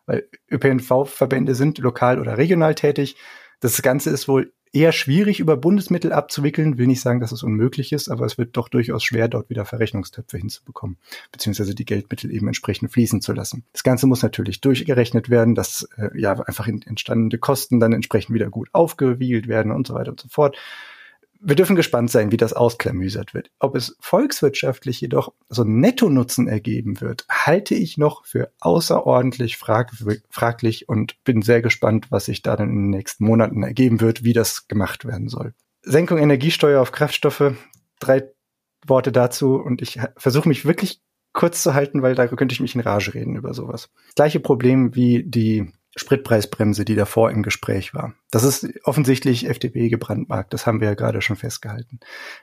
Weil ÖPNV-Verbände sind lokal oder regional tätig. Das Ganze ist wohl eher schwierig über Bundesmittel abzuwickeln. Will nicht sagen, dass es unmöglich ist, aber es wird doch durchaus schwer, dort wieder Verrechnungstöpfe hinzubekommen, beziehungsweise die Geldmittel eben entsprechend fließen zu lassen. Das Ganze muss natürlich durchgerechnet werden, dass äh, ja einfach entstandene Kosten dann entsprechend wieder gut aufgewiegelt werden und so weiter und so fort wir dürfen gespannt sein, wie das ausklamüsert wird. Ob es volkswirtschaftlich jedoch so Netto-Nutzen ergeben wird, halte ich noch für außerordentlich frag fraglich und bin sehr gespannt, was sich da dann in den nächsten Monaten ergeben wird, wie das gemacht werden soll. Senkung Energiesteuer auf Kraftstoffe, drei Worte dazu und ich versuche mich wirklich kurz zu halten, weil da könnte ich mich in Rage reden über sowas. Gleiche Problem wie die Spritpreisbremse, die davor im Gespräch war. Das ist offensichtlich FDP gebrandmarkt, das haben wir ja gerade schon festgehalten.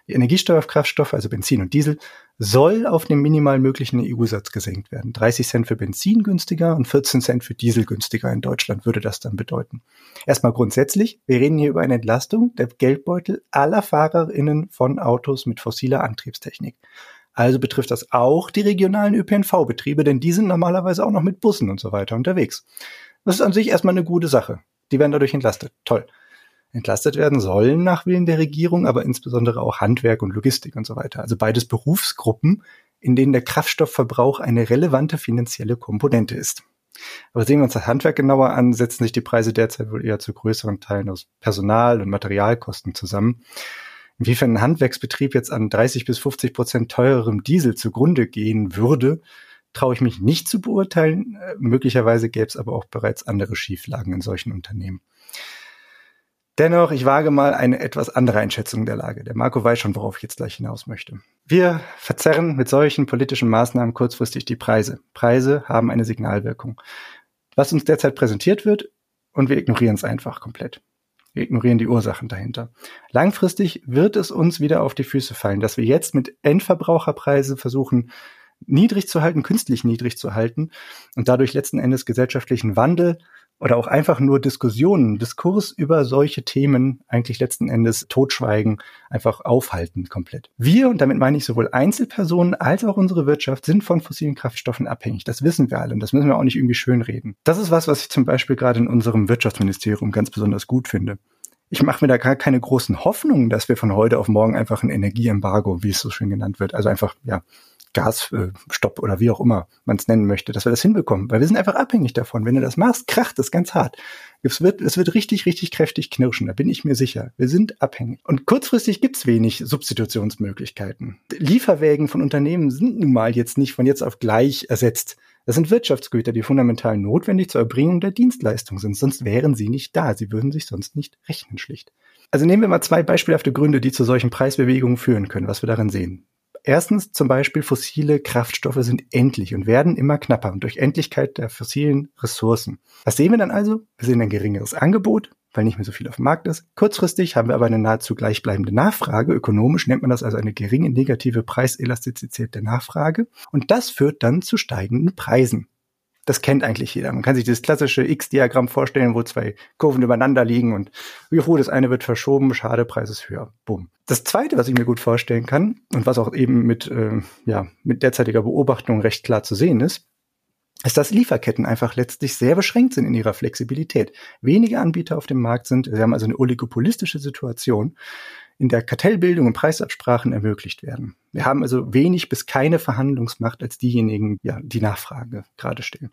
Die Energiesteuer auf Kraftstoffe, also Benzin und Diesel, soll auf dem minimal möglichen EU-Satz gesenkt werden. 30 Cent für Benzin günstiger und 14 Cent für Diesel günstiger in Deutschland würde das dann bedeuten. Erstmal grundsätzlich, wir reden hier über eine Entlastung der Geldbeutel aller FahrerInnen von Autos mit fossiler Antriebstechnik. Also betrifft das auch die regionalen ÖPNV-Betriebe, denn die sind normalerweise auch noch mit Bussen und so weiter unterwegs. Das ist an sich erstmal eine gute Sache. Die werden dadurch entlastet. Toll. Entlastet werden sollen nach Willen der Regierung, aber insbesondere auch Handwerk und Logistik und so weiter. Also beides Berufsgruppen, in denen der Kraftstoffverbrauch eine relevante finanzielle Komponente ist. Aber sehen wir uns das Handwerk genauer an, setzen sich die Preise derzeit wohl eher zu größeren Teilen aus Personal- und Materialkosten zusammen. Inwiefern ein Handwerksbetrieb jetzt an 30 bis 50 Prozent teurerem Diesel zugrunde gehen würde, traue ich mich nicht zu beurteilen. Äh, möglicherweise gäbe es aber auch bereits andere Schieflagen in solchen Unternehmen. Dennoch, ich wage mal eine etwas andere Einschätzung der Lage. Der Marco weiß schon, worauf ich jetzt gleich hinaus möchte. Wir verzerren mit solchen politischen Maßnahmen kurzfristig die Preise. Preise haben eine Signalwirkung. Was uns derzeit präsentiert wird, und wir ignorieren es einfach komplett. Wir ignorieren die Ursachen dahinter. Langfristig wird es uns wieder auf die Füße fallen, dass wir jetzt mit Endverbraucherpreise versuchen, niedrig zu halten, künstlich niedrig zu halten und dadurch letzten Endes gesellschaftlichen Wandel oder auch einfach nur Diskussionen, Diskurs über solche Themen eigentlich letzten Endes totschweigen, einfach aufhalten komplett. Wir, und damit meine ich sowohl Einzelpersonen als auch unsere Wirtschaft, sind von fossilen Kraftstoffen abhängig. Das wissen wir alle und das müssen wir auch nicht irgendwie schönreden. Das ist was, was ich zum Beispiel gerade in unserem Wirtschaftsministerium ganz besonders gut finde. Ich mache mir da gar keine großen Hoffnungen, dass wir von heute auf morgen einfach ein Energieembargo, wie es so schön genannt wird, also einfach ja Gasstopp oder wie auch immer man es nennen möchte, dass wir das hinbekommen, weil wir sind einfach abhängig davon. Wenn du das machst, kracht es ganz hart. Es wird, es wird richtig, richtig kräftig knirschen, da bin ich mir sicher. Wir sind abhängig. Und kurzfristig gibt's wenig Substitutionsmöglichkeiten. Lieferwägen von Unternehmen sind nun mal jetzt nicht von jetzt auf gleich ersetzt. Das sind Wirtschaftsgüter, die fundamental notwendig zur Erbringung der Dienstleistung sind. Sonst wären sie nicht da. Sie würden sich sonst nicht rechnen, schlicht. Also nehmen wir mal zwei beispielhafte Gründe, die zu solchen Preisbewegungen führen können, was wir darin sehen. Erstens zum Beispiel fossile Kraftstoffe sind endlich und werden immer knapper und durch Endlichkeit der fossilen Ressourcen. Was sehen wir dann also? Wir sehen ein geringeres Angebot, weil nicht mehr so viel auf dem Markt ist. Kurzfristig haben wir aber eine nahezu gleichbleibende Nachfrage. Ökonomisch nennt man das also eine geringe negative Preiselastizität der Nachfrage. Und das führt dann zu steigenden Preisen das kennt eigentlich jeder. Man kann sich das klassische X-Diagramm vorstellen, wo zwei Kurven übereinander liegen und juhu, das eine wird verschoben, schade, Preis ist höher. Bumm. Das zweite, was ich mir gut vorstellen kann und was auch eben mit, äh, ja, mit derzeitiger Beobachtung recht klar zu sehen ist, ist, dass Lieferketten einfach letztlich sehr beschränkt sind in ihrer Flexibilität. Wenige Anbieter auf dem Markt sind, wir haben also eine oligopolistische Situation in der Kartellbildung und Preisabsprachen ermöglicht werden. Wir haben also wenig bis keine Verhandlungsmacht als diejenigen, ja, die Nachfrage gerade stellen.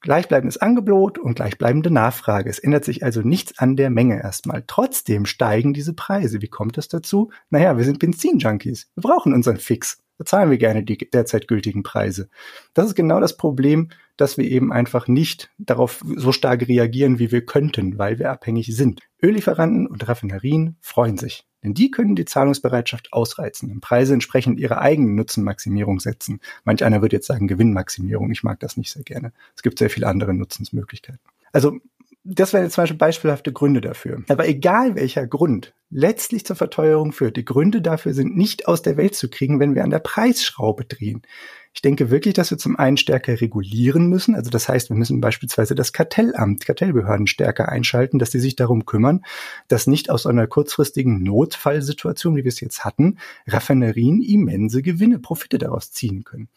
Gleichbleibendes Angebot und gleichbleibende Nachfrage. Es ändert sich also nichts an der Menge erstmal. Trotzdem steigen diese Preise. Wie kommt es dazu? Naja, wir sind Benzinjunkies. Wir brauchen unseren Fix. Da zahlen wir gerne die derzeit gültigen Preise. Das ist genau das Problem, dass wir eben einfach nicht darauf so stark reagieren, wie wir könnten, weil wir abhängig sind. Öllieferanten und Raffinerien freuen sich. Denn die können die Zahlungsbereitschaft ausreizen, und Preise entsprechend ihrer eigenen Nutzenmaximierung setzen. Manch einer wird jetzt sagen Gewinnmaximierung. Ich mag das nicht sehr gerne. Es gibt sehr viele andere Nutzensmöglichkeiten. Also das wären jetzt zum Beispiel beispielhafte Gründe dafür. Aber egal welcher Grund letztlich zur Verteuerung führt, die Gründe dafür sind nicht aus der Welt zu kriegen, wenn wir an der Preisschraube drehen. Ich denke wirklich, dass wir zum einen stärker regulieren müssen. Also das heißt, wir müssen beispielsweise das Kartellamt, Kartellbehörden stärker einschalten, dass sie sich darum kümmern, dass nicht aus einer kurzfristigen Notfallsituation, wie wir es jetzt hatten, Raffinerien immense Gewinne, Profite daraus ziehen können.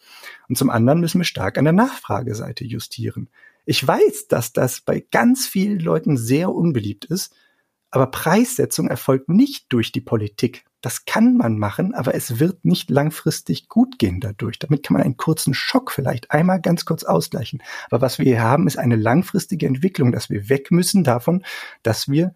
Und zum anderen müssen wir stark an der Nachfrageseite justieren. Ich weiß, dass das bei ganz vielen Leuten sehr unbeliebt ist, aber Preissetzung erfolgt nicht durch die Politik. Das kann man machen, aber es wird nicht langfristig gut gehen dadurch. Damit kann man einen kurzen Schock vielleicht einmal ganz kurz ausgleichen. Aber was wir hier haben, ist eine langfristige Entwicklung, dass wir weg müssen davon, dass wir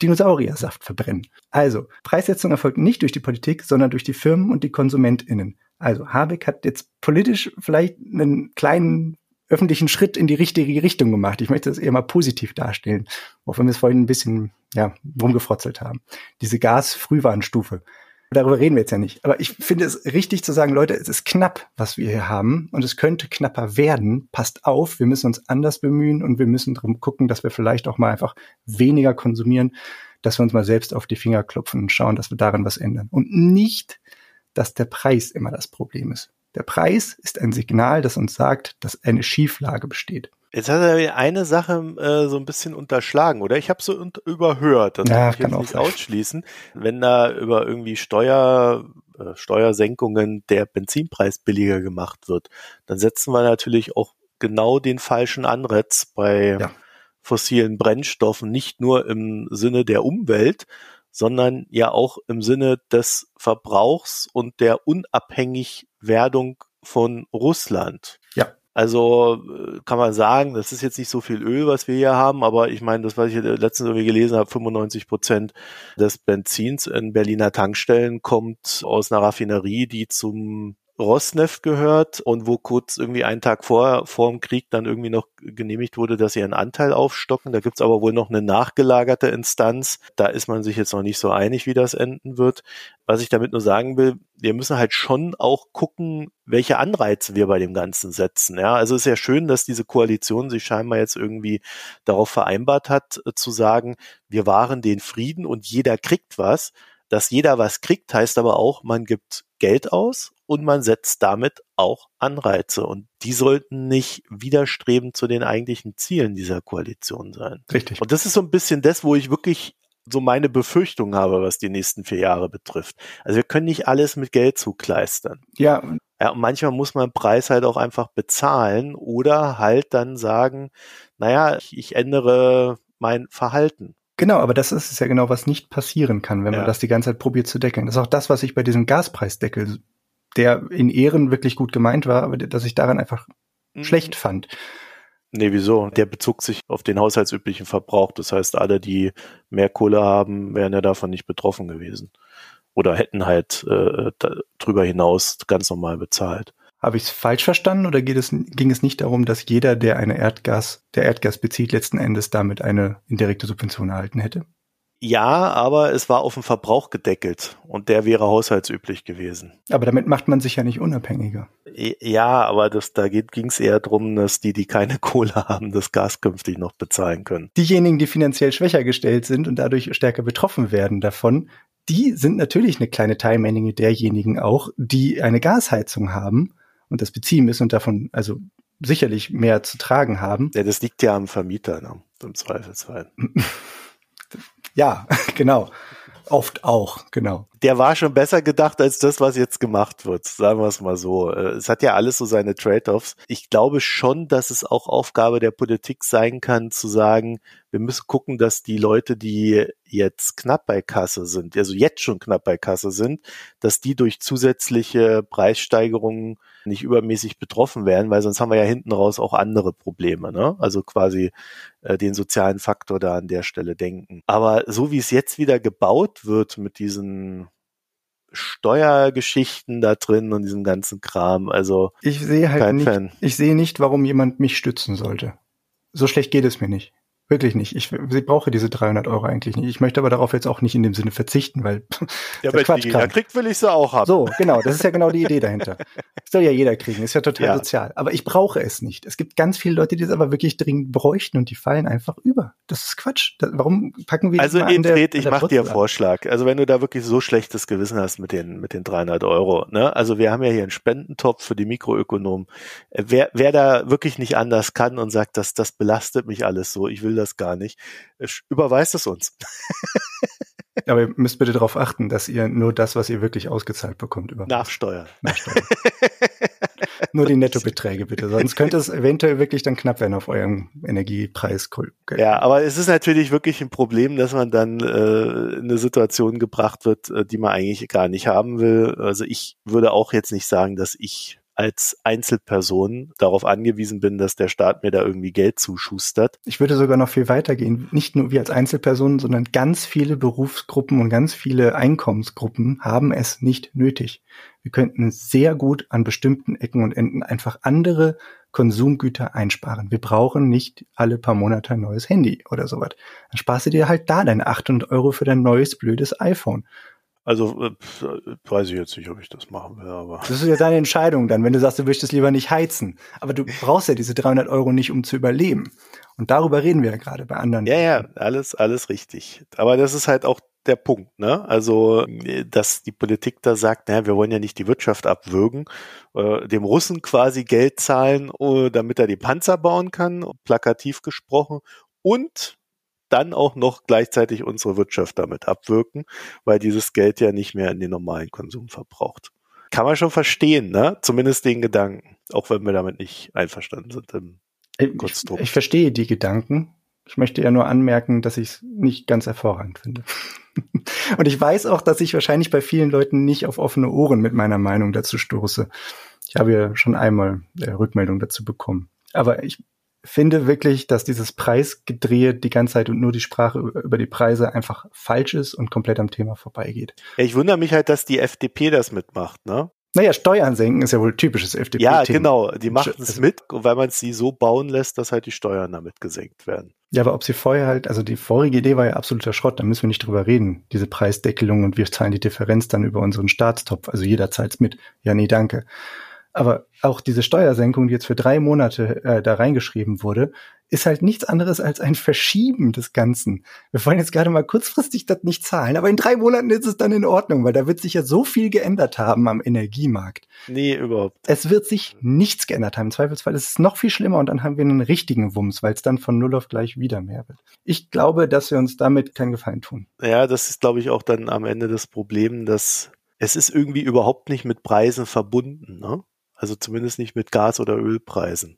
Dinosauriersaft verbrennen. Also, Preissetzung erfolgt nicht durch die Politik, sondern durch die Firmen und die KonsumentInnen. Also, Habeck hat jetzt politisch vielleicht einen kleinen öffentlichen Schritt in die richtige Richtung gemacht. Ich möchte das eher mal positiv darstellen, auch wenn wir es vorhin ein bisschen ja, rumgefrotzelt haben. Diese Gas-Frühwarnstufe. Darüber reden wir jetzt ja nicht. Aber ich finde es richtig zu sagen, Leute, es ist knapp, was wir hier haben. Und es könnte knapper werden. Passt auf, wir müssen uns anders bemühen und wir müssen darum gucken, dass wir vielleicht auch mal einfach weniger konsumieren, dass wir uns mal selbst auf die Finger klopfen und schauen, dass wir daran was ändern. Und nicht, dass der Preis immer das Problem ist. Der Preis ist ein Signal, das uns sagt, dass eine Schieflage besteht. Jetzt hat er eine Sache äh, so ein bisschen unterschlagen, oder? Ich habe so überhört, das ja, kann ich jetzt nicht sein. ausschließen. Wenn da über irgendwie Steuer, äh, Steuersenkungen der Benzinpreis billiger gemacht wird, dann setzen wir natürlich auch genau den falschen Anreiz bei ja. fossilen Brennstoffen, nicht nur im Sinne der Umwelt, sondern ja auch im Sinne des Verbrauchs und der Unabhängigwerdung von Russland. Ja. Also äh, kann man sagen, das ist jetzt nicht so viel Öl, was wir hier haben, aber ich meine, das, was ich letztens irgendwie gelesen habe, 95 Prozent des Benzins in Berliner Tankstellen kommt aus einer Raffinerie, die zum Rosneft gehört und wo kurz irgendwie einen Tag vor, vor dem Krieg dann irgendwie noch genehmigt wurde, dass sie einen Anteil aufstocken. Da gibt's aber wohl noch eine nachgelagerte Instanz. Da ist man sich jetzt noch nicht so einig, wie das enden wird. Was ich damit nur sagen will, wir müssen halt schon auch gucken, welche Anreize wir bei dem Ganzen setzen. Ja, also ist ja schön, dass diese Koalition sich scheinbar jetzt irgendwie darauf vereinbart hat, äh, zu sagen, wir wahren den Frieden und jeder kriegt was. Dass jeder was kriegt, heißt aber auch, man gibt Geld aus und man setzt damit auch Anreize. Und die sollten nicht widerstrebend zu den eigentlichen Zielen dieser Koalition sein. Richtig. Und das ist so ein bisschen das, wo ich wirklich so meine Befürchtung habe, was die nächsten vier Jahre betrifft. Also wir können nicht alles mit Geld zukleistern. Ja. Ja, und manchmal muss man Preis halt auch einfach bezahlen oder halt dann sagen, naja, ich, ich ändere mein Verhalten. Genau, aber das ist es ja genau, was nicht passieren kann, wenn ja. man das die ganze Zeit probiert zu deckeln. Das ist auch das, was ich bei diesem Gaspreisdeckel der in Ehren wirklich gut gemeint war, aber dass ich daran einfach mhm. schlecht fand. Nee, wieso? Der bezog sich auf den haushaltsüblichen Verbrauch. Das heißt, alle, die mehr Kohle haben, wären ja davon nicht betroffen gewesen. Oder hätten halt äh, drüber hinaus ganz normal bezahlt. Habe ich es falsch verstanden oder geht es, ging es nicht darum, dass jeder, der eine Erdgas, der Erdgas bezieht, letzten Endes damit eine indirekte Subvention erhalten hätte? Ja, aber es war auf den Verbrauch gedeckelt und der wäre haushaltsüblich gewesen. Aber damit macht man sich ja nicht unabhängiger. Ja, aber das, da ging es eher darum, dass die, die keine Kohle haben, das Gas künftig noch bezahlen können. Diejenigen, die finanziell schwächer gestellt sind und dadurch stärker betroffen werden davon, die sind natürlich eine kleine Teilmenge derjenigen auch, die eine Gasheizung haben und das beziehen müssen und davon also sicherlich mehr zu tragen haben. Ja, das liegt ja am Vermieter, ne? im Zweifelsfall. Ja, genau. Oft auch, genau. Der war schon besser gedacht als das, was jetzt gemacht wird, sagen wir es mal so. Äh, es hat ja alles so seine Trade-offs. Ich glaube schon, dass es auch Aufgabe der Politik sein kann, zu sagen, wir müssen gucken, dass die Leute, die jetzt knapp bei Kasse sind, also jetzt schon knapp bei Kasse sind, dass die durch zusätzliche Preissteigerungen nicht übermäßig betroffen werden, weil sonst haben wir ja hinten raus auch andere Probleme, ne? Also quasi äh, den sozialen Faktor da an der Stelle denken. Aber so wie es jetzt wieder gebaut wird mit diesen Steuergeschichten da drin und diesem ganzen Kram, also ich sehe halt nicht, Fan. ich sehe nicht, warum jemand mich stützen sollte. So schlecht geht es mir nicht. Wirklich nicht. Ich, ich brauche diese 300 Euro eigentlich nicht. Ich möchte aber darauf jetzt auch nicht in dem Sinne verzichten, weil ja, wenn Quatsch jeder kriegt, will ich sie auch haben. So, genau. Das ist ja genau die Idee dahinter. soll ja jeder kriegen. Ist ja total ja. sozial. Aber ich brauche es nicht. Es gibt ganz viele Leute, die das aber wirklich dringend bräuchten und die fallen einfach über. Das ist Quatsch. Das, warum packen wir Also Edred, ich mache dir einen Vorschlag. Also wenn du da wirklich so schlechtes Gewissen hast mit den mit den 300 Euro, ne? Also wir haben ja hier einen Spendentopf für die Mikroökonomen. Wer wer da wirklich nicht anders kann und sagt, dass das belastet mich alles so, ich will das gar nicht. Überweist es uns. Aber ihr müsst bitte darauf achten, dass ihr nur das, was ihr wirklich ausgezahlt bekommt, überweist. Nachsteuern. Nachsteuern. nur die Nettobeträge bitte, sonst könnte es eventuell wirklich dann knapp werden auf eurem Energiepreis. Ja, aber es ist natürlich wirklich ein Problem, dass man dann äh, in eine Situation gebracht wird, äh, die man eigentlich gar nicht haben will. Also ich würde auch jetzt nicht sagen, dass ich als Einzelperson darauf angewiesen bin, dass der Staat mir da irgendwie Geld zuschustert. Ich würde sogar noch viel weiter gehen. Nicht nur wir als Einzelpersonen, sondern ganz viele Berufsgruppen und ganz viele Einkommensgruppen haben es nicht nötig. Wir könnten sehr gut an bestimmten Ecken und Enden einfach andere Konsumgüter einsparen. Wir brauchen nicht alle paar Monate ein neues Handy oder sowas. Dann sparst du dir halt da deine 800 Euro für dein neues blödes iPhone. Also äh, weiß ich jetzt nicht, ob ich das machen will, aber. Das ist ja deine Entscheidung dann, wenn du sagst, du möchtest lieber nicht heizen. Aber du brauchst ja diese 300 Euro nicht, um zu überleben. Und darüber reden wir ja gerade bei anderen. Ja, ja, alles, alles richtig. Aber das ist halt auch der Punkt, ne? Also, dass die Politik da sagt, naja, wir wollen ja nicht die Wirtschaft abwürgen, äh, dem Russen quasi Geld zahlen, uh, damit er die Panzer bauen kann, plakativ gesprochen, und dann auch noch gleichzeitig unsere Wirtschaft damit abwirken, weil dieses Geld ja nicht mehr in den normalen Konsum verbraucht. Kann man schon verstehen, ne? Zumindest den Gedanken, auch wenn wir damit nicht einverstanden sind im Konstrukt. Ich, ich verstehe die Gedanken. Ich möchte ja nur anmerken, dass ich es nicht ganz hervorragend finde. Und ich weiß auch, dass ich wahrscheinlich bei vielen Leuten nicht auf offene Ohren mit meiner Meinung dazu stoße. Ich habe ja schon einmal äh, Rückmeldung dazu bekommen. Aber ich finde wirklich, dass dieses Preisgedrehe die ganze Zeit und nur die Sprache über die Preise einfach falsch ist und komplett am Thema vorbeigeht. Ja, ich wundere mich halt, dass die FDP das mitmacht, ne? Naja, Steuern senken ist ja wohl typisches FDP. Ja, genau. Die machen es mit, weil man sie so bauen lässt, dass halt die Steuern damit gesenkt werden. Ja, aber ob sie vorher halt, also die vorige Idee war ja absoluter Schrott, da müssen wir nicht drüber reden. Diese Preisdeckelung und wir zahlen die Differenz dann über unseren Staatstopf. Also jeder zahlt's mit. Ja, nee, danke. Aber auch diese Steuersenkung, die jetzt für drei Monate äh, da reingeschrieben wurde, ist halt nichts anderes als ein Verschieben des Ganzen. Wir wollen jetzt gerade mal kurzfristig das nicht zahlen, aber in drei Monaten ist es dann in Ordnung, weil da wird sich ja so viel geändert haben am Energiemarkt. Nee, überhaupt. Es wird sich nichts geändert haben. Im Zweifelsfall ist es noch viel schlimmer und dann haben wir einen richtigen Wumms, weil es dann von null auf gleich wieder mehr wird. Ich glaube, dass wir uns damit keinen Gefallen tun. Ja, das ist, glaube ich, auch dann am Ende das Problem, dass es ist irgendwie überhaupt nicht mit Preisen verbunden. Ne? Also zumindest nicht mit Gas- oder Ölpreisen.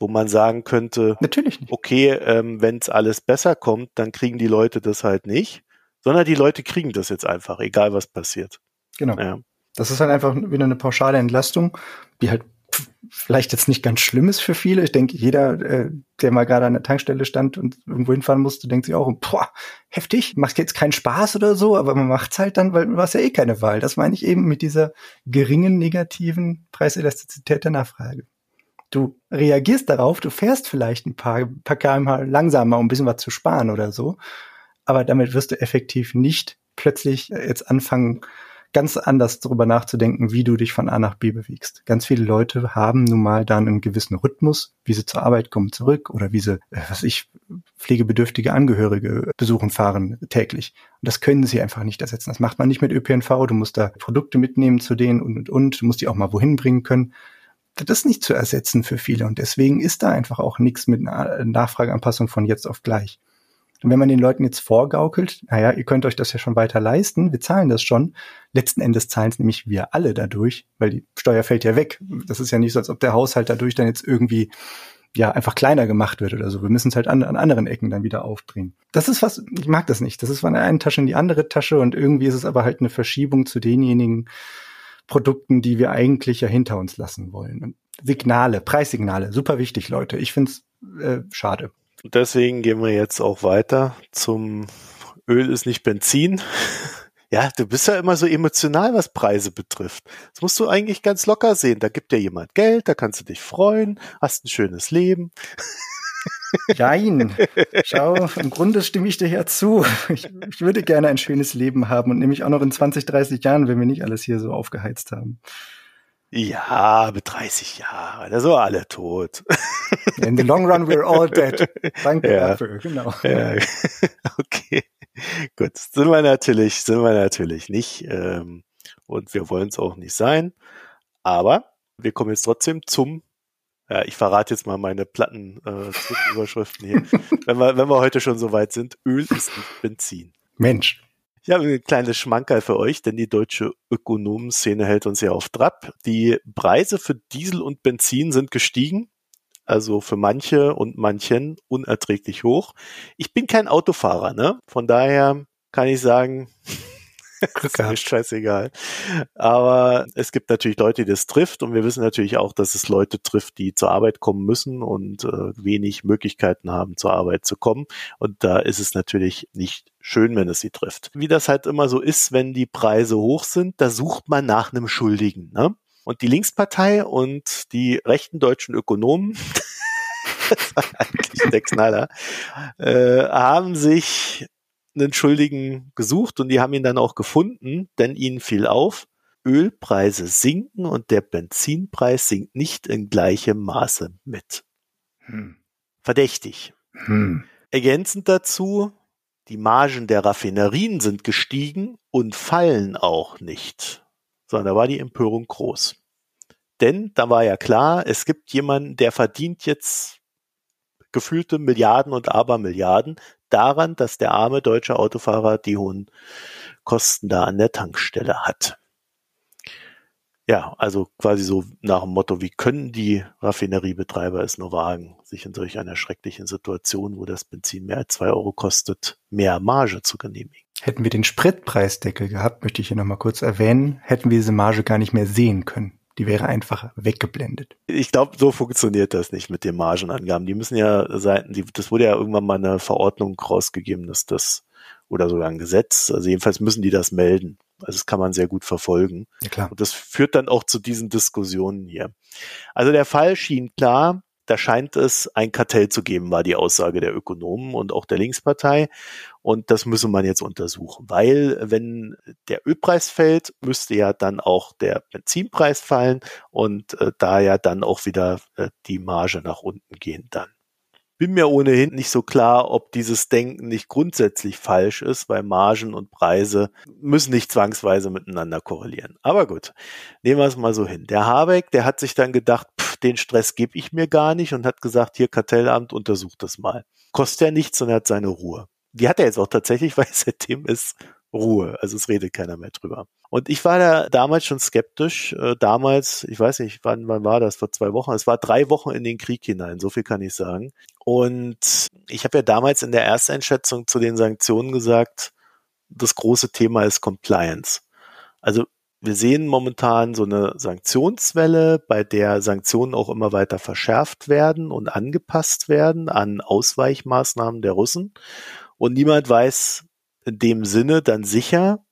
Wo man sagen könnte, natürlich nicht. okay, ähm, wenn es alles besser kommt, dann kriegen die Leute das halt nicht, sondern die Leute kriegen das jetzt einfach, egal was passiert. Genau. Ja. Das ist halt einfach wieder eine pauschale Entlastung, die halt vielleicht jetzt nicht ganz schlimm ist für viele. Ich denke, jeder, äh, der mal gerade an der Tankstelle stand und irgendwo hinfahren musste, denkt sich auch, boah, heftig, macht jetzt keinen Spaß oder so, aber man macht's halt dann, weil du hast ja eh keine Wahl. Das meine ich eben mit dieser geringen negativen Preiselastizität der Nachfrage. Du reagierst darauf, du fährst vielleicht ein paar, paar kmh langsamer, um ein bisschen was zu sparen oder so, aber damit wirst du effektiv nicht plötzlich jetzt anfangen, ganz anders darüber nachzudenken, wie du dich von A nach B bewegst. Ganz viele Leute haben nun mal dann einen gewissen Rhythmus, wie sie zur Arbeit kommen zurück oder wie sie, äh, was ich, pflegebedürftige Angehörige besuchen fahren täglich. Und das können sie einfach nicht ersetzen. Das macht man nicht mit ÖPNV. Du musst da Produkte mitnehmen zu denen und, und, und. Du musst die auch mal wohin bringen können. Das ist nicht zu ersetzen für viele. Und deswegen ist da einfach auch nichts mit einer Nachfrageanpassung von jetzt auf gleich. Und wenn man den Leuten jetzt vorgaukelt, naja, ihr könnt euch das ja schon weiter leisten, wir zahlen das schon, letzten Endes zahlen es nämlich wir alle dadurch, weil die Steuer fällt ja weg. Das ist ja nicht so, als ob der Haushalt dadurch dann jetzt irgendwie ja einfach kleiner gemacht wird oder so. Wir müssen es halt an, an anderen Ecken dann wieder aufbringen. Das ist was, ich mag das nicht. Das ist von der einen Tasche in die andere Tasche und irgendwie ist es aber halt eine Verschiebung zu denjenigen Produkten, die wir eigentlich ja hinter uns lassen wollen. Und Signale, Preissignale, super wichtig, Leute. Ich finde es äh, schade. Deswegen gehen wir jetzt auch weiter zum Öl ist nicht Benzin. Ja, du bist ja immer so emotional, was Preise betrifft. Das musst du eigentlich ganz locker sehen. Da gibt dir jemand Geld, da kannst du dich freuen, hast ein schönes Leben. Nein, schau, im Grunde stimme ich dir ja zu. Ich, ich, würde gerne ein schönes Leben haben und nämlich auch noch in 20, 30 Jahren, wenn wir nicht alles hier so aufgeheizt haben. Ja, mit 30 Jahren, da sind wir alle tot. In the long run we're all dead. Danke ja. dafür, genau. Ja. Okay, gut, sind wir natürlich, sind wir natürlich nicht ähm, und wir wollen es auch nicht sein, aber wir kommen jetzt trotzdem zum ja, ich verrate jetzt mal meine platten äh, Überschriften hier. wenn, wir, wenn wir heute schon so weit sind, Öl ist nicht Benzin. Mensch. Ich habe ein kleines Schmankerl für euch, denn die deutsche Ökonomenszene hält uns ja auf Trab. Die Preise für Diesel und Benzin sind gestiegen. Also für manche und manchen unerträglich hoch. Ich bin kein Autofahrer, ne? Von daher kann ich sagen, Glück gehabt. Ist scheißegal. Aber es gibt natürlich Leute, die das trifft und wir wissen natürlich auch, dass es Leute trifft, die zur Arbeit kommen müssen und äh, wenig Möglichkeiten haben, zur Arbeit zu kommen. Und da ist es natürlich nicht schön, wenn es sie trifft. Wie das halt immer so ist, wenn die Preise hoch sind, da sucht man nach einem Schuldigen. Ne? Und die Linkspartei und die rechten deutschen Ökonomen das war eigentlich der Knaller, äh, haben sich einen Schuldigen gesucht und die haben ihn dann auch gefunden, denn ihnen fiel auf, Ölpreise sinken und der Benzinpreis sinkt nicht in gleichem Maße mit. Hm. Verdächtig. Hm. Ergänzend dazu, die Margen der Raffinerien sind gestiegen und fallen auch nicht, sondern da war die Empörung groß. Denn da war ja klar, es gibt jemanden, der verdient jetzt gefühlte Milliarden und Abermilliarden daran, dass der arme deutsche Autofahrer die hohen Kosten da an der Tankstelle hat. Ja, also quasi so nach dem Motto, wie können die Raffineriebetreiber es nur wagen, sich in solch einer schrecklichen Situation, wo das Benzin mehr als zwei Euro kostet, mehr Marge zu genehmigen. Hätten wir den Spritpreisdeckel gehabt, möchte ich hier nochmal kurz erwähnen, hätten wir diese Marge gar nicht mehr sehen können die wäre einfach weggeblendet. Ich glaube, so funktioniert das nicht mit den Margenangaben. Die müssen ja Seiten, die, das wurde ja irgendwann mal eine Verordnung rausgegeben, dass das oder sogar ein Gesetz. Also jedenfalls müssen die das melden. Also das kann man sehr gut verfolgen. Ja, klar. Und das führt dann auch zu diesen Diskussionen hier. Also der Fall schien klar, da scheint es ein Kartell zu geben, war die Aussage der Ökonomen und auch der Linkspartei. Und das müsse man jetzt untersuchen, weil wenn der Ölpreis fällt, müsste ja dann auch der Benzinpreis fallen und äh, da ja dann auch wieder äh, die Marge nach unten gehen dann bin mir ohnehin nicht so klar, ob dieses Denken nicht grundsätzlich falsch ist, weil Margen und Preise müssen nicht zwangsweise miteinander korrelieren. Aber gut, nehmen wir es mal so hin. Der Habeck, der hat sich dann gedacht, den Stress gebe ich mir gar nicht und hat gesagt, hier Kartellamt, untersucht das mal. Kostet ja nichts und er hat seine Ruhe. Die hat er jetzt auch tatsächlich, weil seitdem ist Ruhe. Also es redet keiner mehr drüber. Und ich war da damals schon skeptisch. Äh, damals, ich weiß nicht, wann, wann war das? Vor zwei Wochen. Es war drei Wochen in den Krieg hinein. So viel kann ich sagen. Und ich habe ja damals in der Ersteinschätzung zu den Sanktionen gesagt, das große Thema ist Compliance. Also wir sehen momentan so eine Sanktionswelle, bei der Sanktionen auch immer weiter verschärft werden und angepasst werden an Ausweichmaßnahmen der Russen. Und niemand weiß in dem Sinne dann sicher,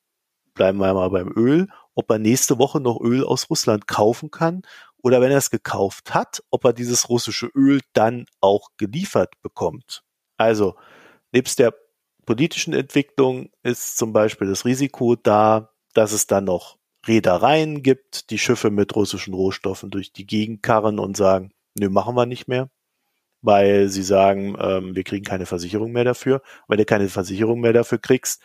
bleiben wir mal beim Öl, ob er nächste Woche noch Öl aus Russland kaufen kann oder wenn er es gekauft hat, ob er dieses russische Öl dann auch geliefert bekommt. Also, nebst der politischen Entwicklung ist zum Beispiel das Risiko da, dass es dann noch Reedereien gibt, die Schiffe mit russischen Rohstoffen durch die Gegend karren und sagen, nö, machen wir nicht mehr, weil sie sagen, ähm, wir kriegen keine Versicherung mehr dafür. Wenn du keine Versicherung mehr dafür kriegst,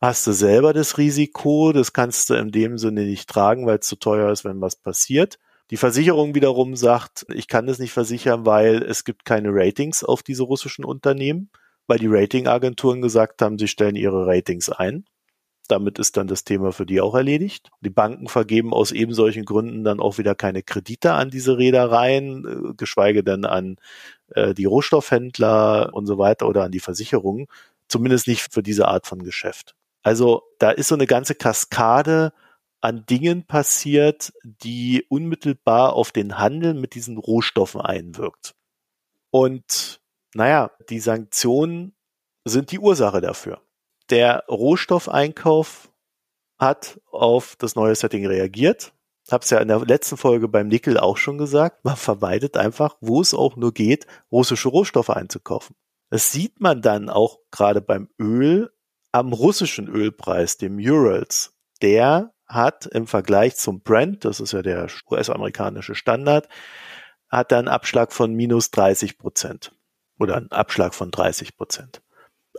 hast du selber das Risiko, das kannst du in dem Sinne nicht tragen, weil es zu teuer ist, wenn was passiert. Die Versicherung wiederum sagt, ich kann das nicht versichern, weil es gibt keine Ratings auf diese russischen Unternehmen, weil die Ratingagenturen gesagt haben, sie stellen ihre Ratings ein. Damit ist dann das Thema für die auch erledigt. Die Banken vergeben aus eben solchen Gründen dann auch wieder keine Kredite an diese Reedereien, äh, geschweige denn an äh, die Rohstoffhändler und so weiter oder an die Versicherungen. Zumindest nicht für diese Art von Geschäft. Also da ist so eine ganze Kaskade an Dingen passiert, die unmittelbar auf den Handel mit diesen Rohstoffen einwirkt. Und naja, die Sanktionen sind die Ursache dafür der Rohstoffeinkauf hat auf das neue Setting reagiert. Habe es ja in der letzten Folge beim Nickel auch schon gesagt. Man vermeidet einfach, wo es auch nur geht, russische Rohstoffe einzukaufen. Das sieht man dann auch gerade beim Öl am russischen Ölpreis, dem Urals. Der hat im Vergleich zum Brent, das ist ja der US-amerikanische Standard, hat er einen Abschlag von minus 30 Prozent oder einen Abschlag von 30 Prozent.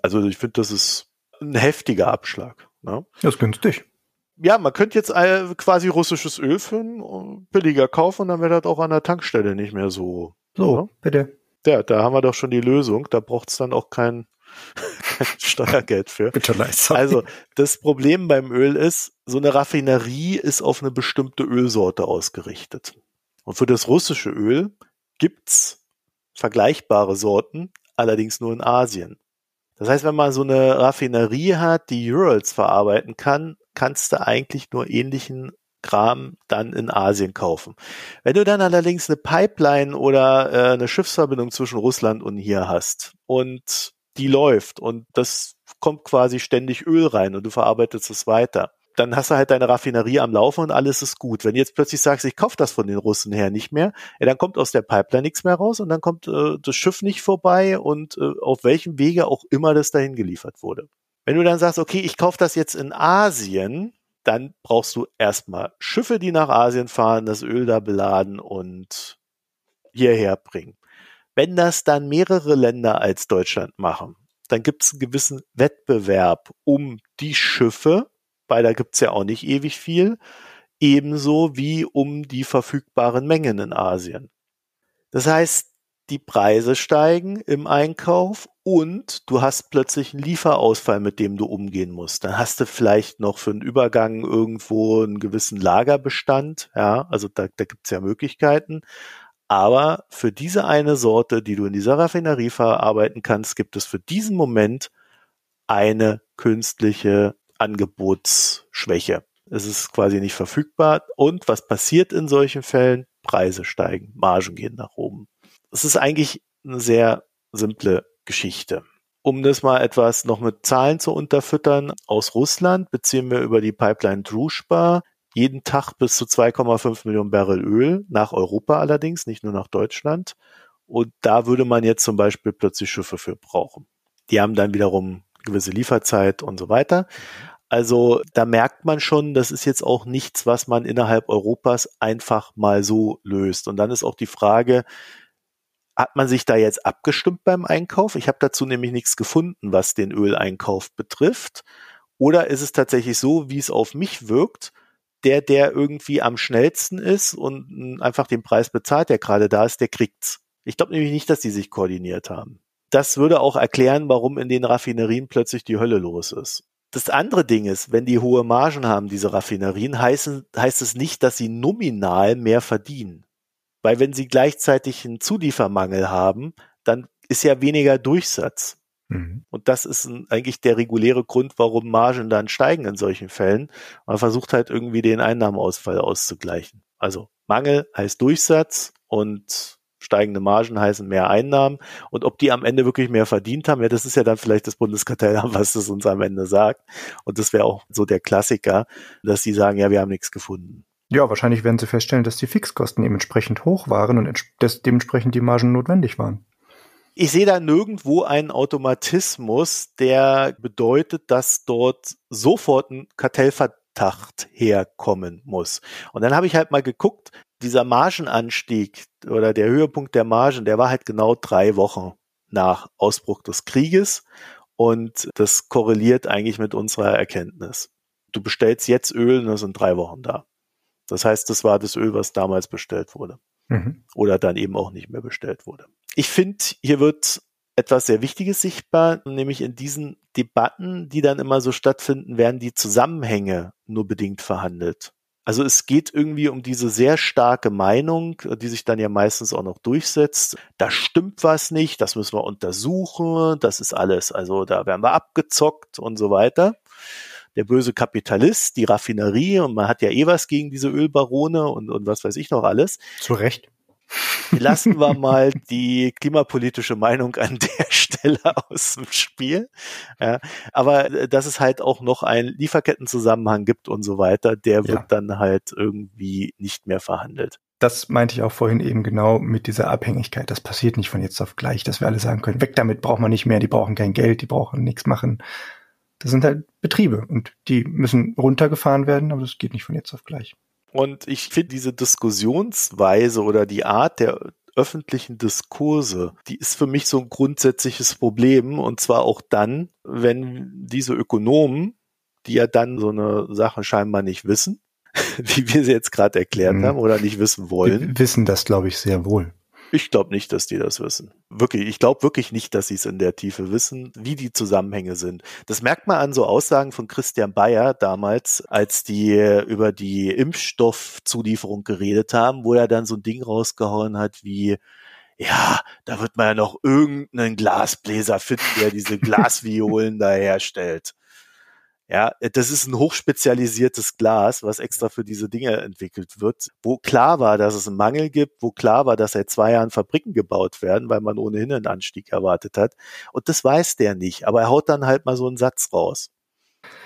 Also ich finde, das ist ein heftiger Abschlag. Ne? Das ist günstig. Ja, man könnte jetzt quasi russisches Öl für ein billiger kaufen und dann wäre das auch an der Tankstelle nicht mehr so. So, ne? bitte. Ja, da haben wir doch schon die Lösung. Da braucht es dann auch kein, kein Steuergeld für. Bitte leise. Also, das Problem beim Öl ist, so eine Raffinerie ist auf eine bestimmte Ölsorte ausgerichtet. Und für das russische Öl gibt's vergleichbare Sorten, allerdings nur in Asien. Das heißt, wenn man so eine Raffinerie hat, die Urals verarbeiten kann, kannst du eigentlich nur ähnlichen Kram dann in Asien kaufen. Wenn du dann allerdings eine Pipeline oder äh, eine Schiffsverbindung zwischen Russland und hier hast und die läuft und das kommt quasi ständig Öl rein und du verarbeitest es weiter, dann hast du halt deine Raffinerie am Laufen und alles ist gut. Wenn du jetzt plötzlich sagst, ich kaufe das von den Russen her nicht mehr, ja, dann kommt aus der Pipeline nichts mehr raus und dann kommt äh, das Schiff nicht vorbei und äh, auf welchem Wege auch immer das dahin geliefert wurde. Wenn du dann sagst, okay, ich kaufe das jetzt in Asien, dann brauchst du erstmal Schiffe, die nach Asien fahren, das Öl da beladen und hierher bringen. Wenn das dann mehrere Länder als Deutschland machen, dann gibt es einen gewissen Wettbewerb um die Schiffe, weil da gibt's ja auch nicht ewig viel, ebenso wie um die verfügbaren Mengen in Asien. Das heißt, die Preise steigen im Einkauf und du hast plötzlich einen Lieferausfall, mit dem du umgehen musst. Dann hast du vielleicht noch für einen Übergang irgendwo einen gewissen Lagerbestand. Ja, also da, da gibt's ja Möglichkeiten. Aber für diese eine Sorte, die du in dieser Raffinerie verarbeiten kannst, gibt es für diesen Moment eine künstliche Angebotsschwäche. Es ist quasi nicht verfügbar. Und was passiert in solchen Fällen? Preise steigen, Margen gehen nach oben. Es ist eigentlich eine sehr simple Geschichte. Um das mal etwas noch mit Zahlen zu unterfüttern, aus Russland beziehen wir über die Pipeline Druschba jeden Tag bis zu 2,5 Millionen Barrel Öl, nach Europa allerdings, nicht nur nach Deutschland. Und da würde man jetzt zum Beispiel plötzlich Schiffe für brauchen. Die haben dann wiederum gewisse Lieferzeit und so weiter. Also da merkt man schon, das ist jetzt auch nichts, was man innerhalb Europas einfach mal so löst. Und dann ist auch die Frage, hat man sich da jetzt abgestimmt beim Einkauf? Ich habe dazu nämlich nichts gefunden, was den Öleinkauf betrifft. Oder ist es tatsächlich so, wie es auf mich wirkt, der, der irgendwie am schnellsten ist und einfach den Preis bezahlt, der gerade da ist, der kriegt's. Ich glaube nämlich nicht, dass die sich koordiniert haben. Das würde auch erklären, warum in den Raffinerien plötzlich die Hölle los ist. Das andere Ding ist, wenn die hohe Margen haben, diese Raffinerien, heißen, heißt es nicht, dass sie nominal mehr verdienen. Weil wenn sie gleichzeitig einen Zuliefermangel haben, dann ist ja weniger Durchsatz. Mhm. Und das ist ein, eigentlich der reguläre Grund, warum Margen dann steigen in solchen Fällen. Man versucht halt irgendwie den Einnahmeausfall auszugleichen. Also Mangel heißt Durchsatz und steigende Margen heißen mehr Einnahmen. Und ob die am Ende wirklich mehr verdient haben, ja, das ist ja dann vielleicht das Bundeskartellamt, was das uns am Ende sagt. Und das wäre auch so der Klassiker, dass sie sagen, ja, wir haben nichts gefunden. Ja, wahrscheinlich werden sie feststellen, dass die Fixkosten dementsprechend hoch waren und dementsprechend die Margen notwendig waren. Ich sehe da nirgendwo einen Automatismus, der bedeutet, dass dort sofort ein Kartellverdacht herkommen muss. Und dann habe ich halt mal geguckt, dieser Margenanstieg oder der Höhepunkt der Margen, der war halt genau drei Wochen nach Ausbruch des Krieges und das korreliert eigentlich mit unserer Erkenntnis. Du bestellst jetzt Öl und das sind drei Wochen da. Das heißt, das war das Öl, was damals bestellt wurde. Mhm. Oder dann eben auch nicht mehr bestellt wurde. Ich finde, hier wird etwas sehr Wichtiges sichtbar, nämlich in diesen Debatten, die dann immer so stattfinden, werden die Zusammenhänge nur bedingt verhandelt. Also es geht irgendwie um diese sehr starke Meinung, die sich dann ja meistens auch noch durchsetzt. Da stimmt was nicht, das müssen wir untersuchen, das ist alles, also da werden wir abgezockt und so weiter. Der böse Kapitalist, die Raffinerie und man hat ja eh was gegen diese Ölbarone und, und was weiß ich noch alles. Zu Recht. Lassen wir mal die klimapolitische Meinung an der Stelle aus dem Spiel. Ja, aber äh, dass es halt auch noch einen Lieferkettenzusammenhang gibt und so weiter, der wird ja. dann halt irgendwie nicht mehr verhandelt. Das meinte ich auch vorhin eben genau mit dieser Abhängigkeit. Das passiert nicht von jetzt auf gleich, dass wir alle sagen können, weg damit braucht man nicht mehr, die brauchen kein Geld, die brauchen nichts machen. Das sind halt Betriebe und die müssen runtergefahren werden, aber das geht nicht von jetzt auf gleich. Und ich finde diese Diskussionsweise oder die Art der öffentlichen Diskurse, die ist für mich so ein grundsätzliches Problem. Und zwar auch dann, wenn diese Ökonomen, die ja dann so eine Sache scheinbar nicht wissen, wie wir sie jetzt gerade erklärt mhm. haben oder nicht wissen wollen. Wir wissen das, glaube ich, sehr wohl. Ich glaube nicht, dass die das wissen. Wirklich, ich glaube wirklich nicht, dass sie es in der Tiefe wissen, wie die Zusammenhänge sind. Das merkt man an so Aussagen von Christian Bayer damals, als die über die Impfstoffzulieferung geredet haben, wo er dann so ein Ding rausgehauen hat wie ja, da wird man ja noch irgendeinen Glasbläser finden, der diese Glasviolen da herstellt. Ja, das ist ein hochspezialisiertes Glas, was extra für diese Dinge entwickelt wird, wo klar war, dass es einen Mangel gibt, wo klar war, dass seit zwei Jahren Fabriken gebaut werden, weil man ohnehin einen Anstieg erwartet hat. Und das weiß der nicht, aber er haut dann halt mal so einen Satz raus.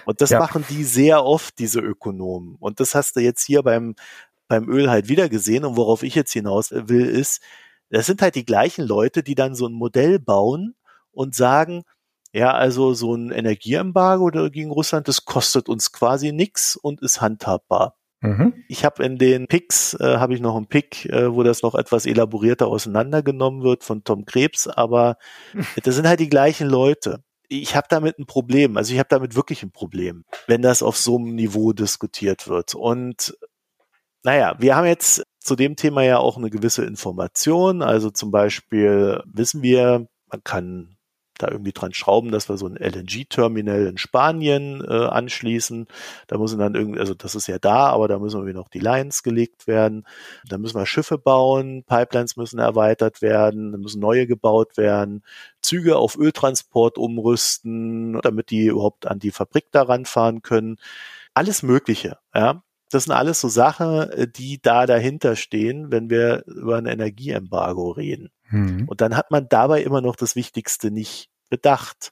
Und das ja. machen die sehr oft, diese Ökonomen. Und das hast du jetzt hier beim, beim Öl halt wieder gesehen. Und worauf ich jetzt hinaus will, ist, das sind halt die gleichen Leute, die dann so ein Modell bauen und sagen, ja, also so ein Energieembargo gegen Russland, das kostet uns quasi nichts und ist handhabbar. Mhm. Ich habe in den Picks, äh, habe ich noch einen Pick, äh, wo das noch etwas elaborierter auseinandergenommen wird von Tom Krebs, aber das sind halt die gleichen Leute. Ich habe damit ein Problem, also ich habe damit wirklich ein Problem, wenn das auf so einem Niveau diskutiert wird. Und naja, wir haben jetzt zu dem Thema ja auch eine gewisse Information. Also zum Beispiel wissen wir, man kann da irgendwie dran schrauben, dass wir so ein LNG-Terminal in Spanien äh, anschließen. Da müssen dann irgendwie, also das ist ja da, aber da müssen irgendwie noch die Lines gelegt werden. Da müssen wir Schiffe bauen, Pipelines müssen erweitert werden, da müssen neue gebaut werden, Züge auf Öltransport umrüsten, damit die überhaupt an die Fabrik daran fahren können. Alles Mögliche, ja. Das sind alles so Sachen, äh, die da dahinter stehen, wenn wir über ein Energieembargo reden. Mhm. Und dann hat man dabei immer noch das Wichtigste nicht bedacht.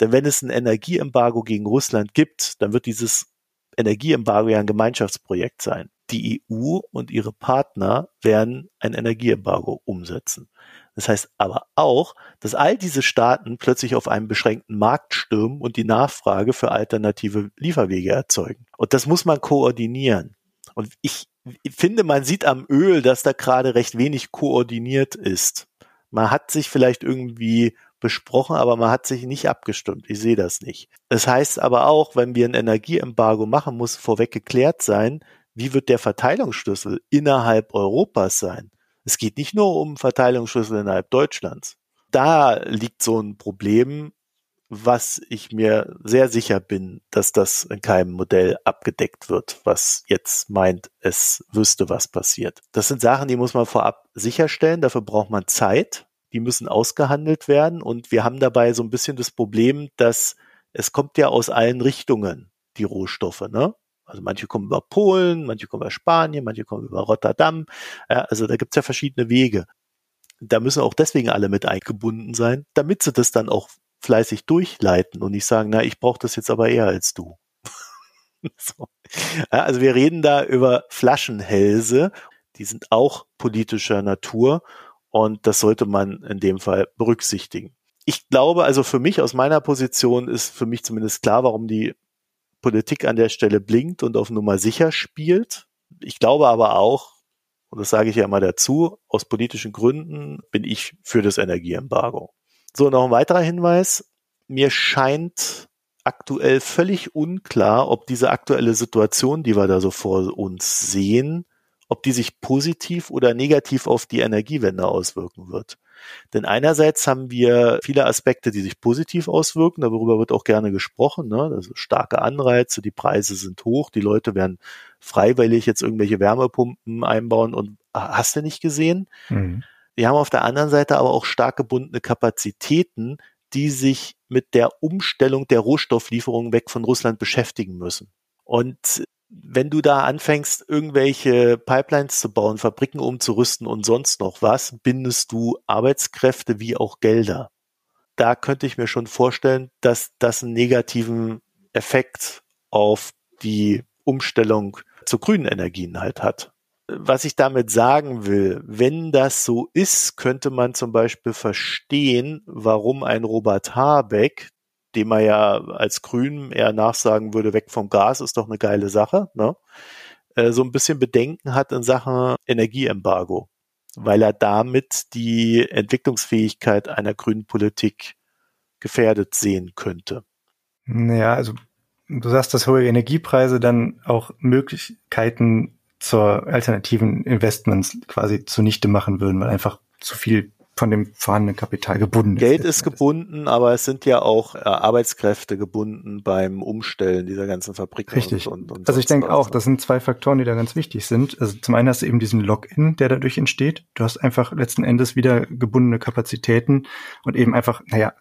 Denn wenn es ein Energieembargo gegen Russland gibt, dann wird dieses Energieembargo ja ein Gemeinschaftsprojekt sein. Die EU und ihre Partner werden ein Energieembargo umsetzen. Das heißt aber auch, dass all diese Staaten plötzlich auf einen beschränkten Markt stürmen und die Nachfrage für alternative Lieferwege erzeugen. Und das muss man koordinieren. Und ich finde, man sieht am Öl, dass da gerade recht wenig koordiniert ist. Man hat sich vielleicht irgendwie besprochen, aber man hat sich nicht abgestimmt. Ich sehe das nicht. Das heißt aber auch, wenn wir ein Energieembargo machen, muss vorweg geklärt sein, wie wird der Verteilungsschlüssel innerhalb Europas sein. Es geht nicht nur um Verteilungsschlüssel innerhalb Deutschlands. Da liegt so ein Problem, was ich mir sehr sicher bin, dass das in keinem Modell abgedeckt wird, was jetzt meint, es wüsste, was passiert. Das sind Sachen, die muss man vorab sicherstellen. Dafür braucht man Zeit. die müssen ausgehandelt werden und wir haben dabei so ein bisschen das Problem, dass es kommt ja aus allen Richtungen, die Rohstoffe, ne? Also manche kommen über Polen, manche kommen über Spanien, manche kommen über Rotterdam. Ja, also da gibt's ja verschiedene Wege. Da müssen auch deswegen alle mit eingebunden sein, damit sie das dann auch fleißig durchleiten und nicht sagen, na, ich brauche das jetzt aber eher als du. so. ja, also wir reden da über Flaschenhälse, die sind auch politischer Natur und das sollte man in dem Fall berücksichtigen. Ich glaube, also für mich aus meiner Position ist für mich zumindest klar, warum die Politik an der Stelle blinkt und auf Nummer sicher spielt. Ich glaube aber auch, und das sage ich ja immer dazu, aus politischen Gründen bin ich für das Energieembargo. So, noch ein weiterer Hinweis. Mir scheint aktuell völlig unklar, ob diese aktuelle Situation, die wir da so vor uns sehen, ob die sich positiv oder negativ auf die Energiewende auswirken wird. Denn einerseits haben wir viele Aspekte, die sich positiv auswirken, darüber wird auch gerne gesprochen, ne? also starke Anreize, die Preise sind hoch, die Leute werden freiwillig jetzt irgendwelche Wärmepumpen einbauen und hast du nicht gesehen? Mhm. Wir haben auf der anderen Seite aber auch stark gebundene Kapazitäten, die sich mit der Umstellung der Rohstofflieferungen weg von Russland beschäftigen müssen. Und wenn du da anfängst, irgendwelche Pipelines zu bauen, Fabriken umzurüsten und sonst noch was, bindest du Arbeitskräfte wie auch Gelder. Da könnte ich mir schon vorstellen, dass das einen negativen Effekt auf die Umstellung zu grünen Energien halt hat. Was ich damit sagen will, wenn das so ist, könnte man zum Beispiel verstehen, warum ein Robert Habeck, dem er ja als Grün eher nachsagen würde, weg vom Gas ist doch eine geile Sache, ne? Äh, so ein bisschen Bedenken hat in Sachen Energieembargo, weil er damit die Entwicklungsfähigkeit einer grünen Politik gefährdet sehen könnte. Naja, also du sagst, dass hohe Energiepreise dann auch Möglichkeiten zur alternativen Investments quasi zunichte machen würden, weil einfach zu viel von dem vorhandenen Kapital gebunden Geld ist. Geld ist gebunden, aber es sind ja auch äh, Arbeitskräfte gebunden beim Umstellen dieser ganzen Fabriken. Richtig. Und, und, und also ich denke auch, das sind zwei Faktoren, die da ganz wichtig sind. Also zum einen hast du eben diesen Login, der dadurch entsteht. Du hast einfach letzten Endes wieder gebundene Kapazitäten und eben einfach, naja,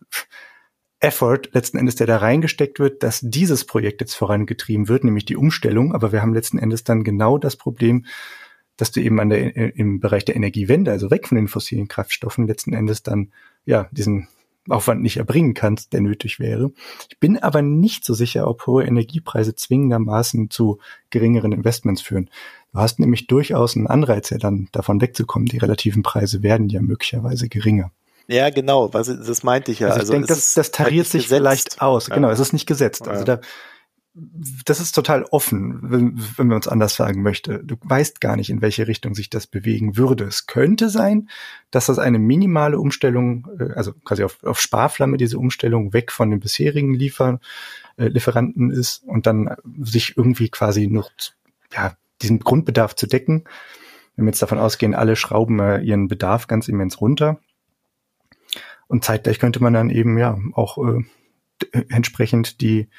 Effort letzten Endes, der da reingesteckt wird, dass dieses Projekt jetzt vorangetrieben wird, nämlich die Umstellung. Aber wir haben letzten Endes dann genau das Problem, dass du eben an der, im Bereich der Energiewende, also weg von den fossilen Kraftstoffen, letzten Endes dann, ja, diesen Aufwand nicht erbringen kannst, der nötig wäre. Ich bin aber nicht so sicher, ob hohe Energiepreise zwingendermaßen zu geringeren Investments führen. Du hast nämlich durchaus einen Anreiz, ja dann davon wegzukommen. Die relativen Preise werden ja möglicherweise geringer. Ja, genau, was, das meinte ich ja. Also, also ich denke, das, das tariert sich gesetzt. vielleicht aus. Ja. Genau, es ist nicht gesetzt. Also da das ist total offen, wenn, wenn man uns anders sagen möchte. Du weißt gar nicht, in welche Richtung sich das bewegen würde. Es könnte sein, dass das eine minimale Umstellung, äh, also quasi auf, auf Sparflamme diese Umstellung weg von den bisherigen Liefer, äh, Lieferanten ist und dann sich irgendwie quasi noch, ja, diesen Grundbedarf zu decken. Wenn wir jetzt davon ausgehen, alle schrauben äh, ihren Bedarf ganz immens runter. Und zeitgleich könnte man dann eben ja auch äh, entsprechend die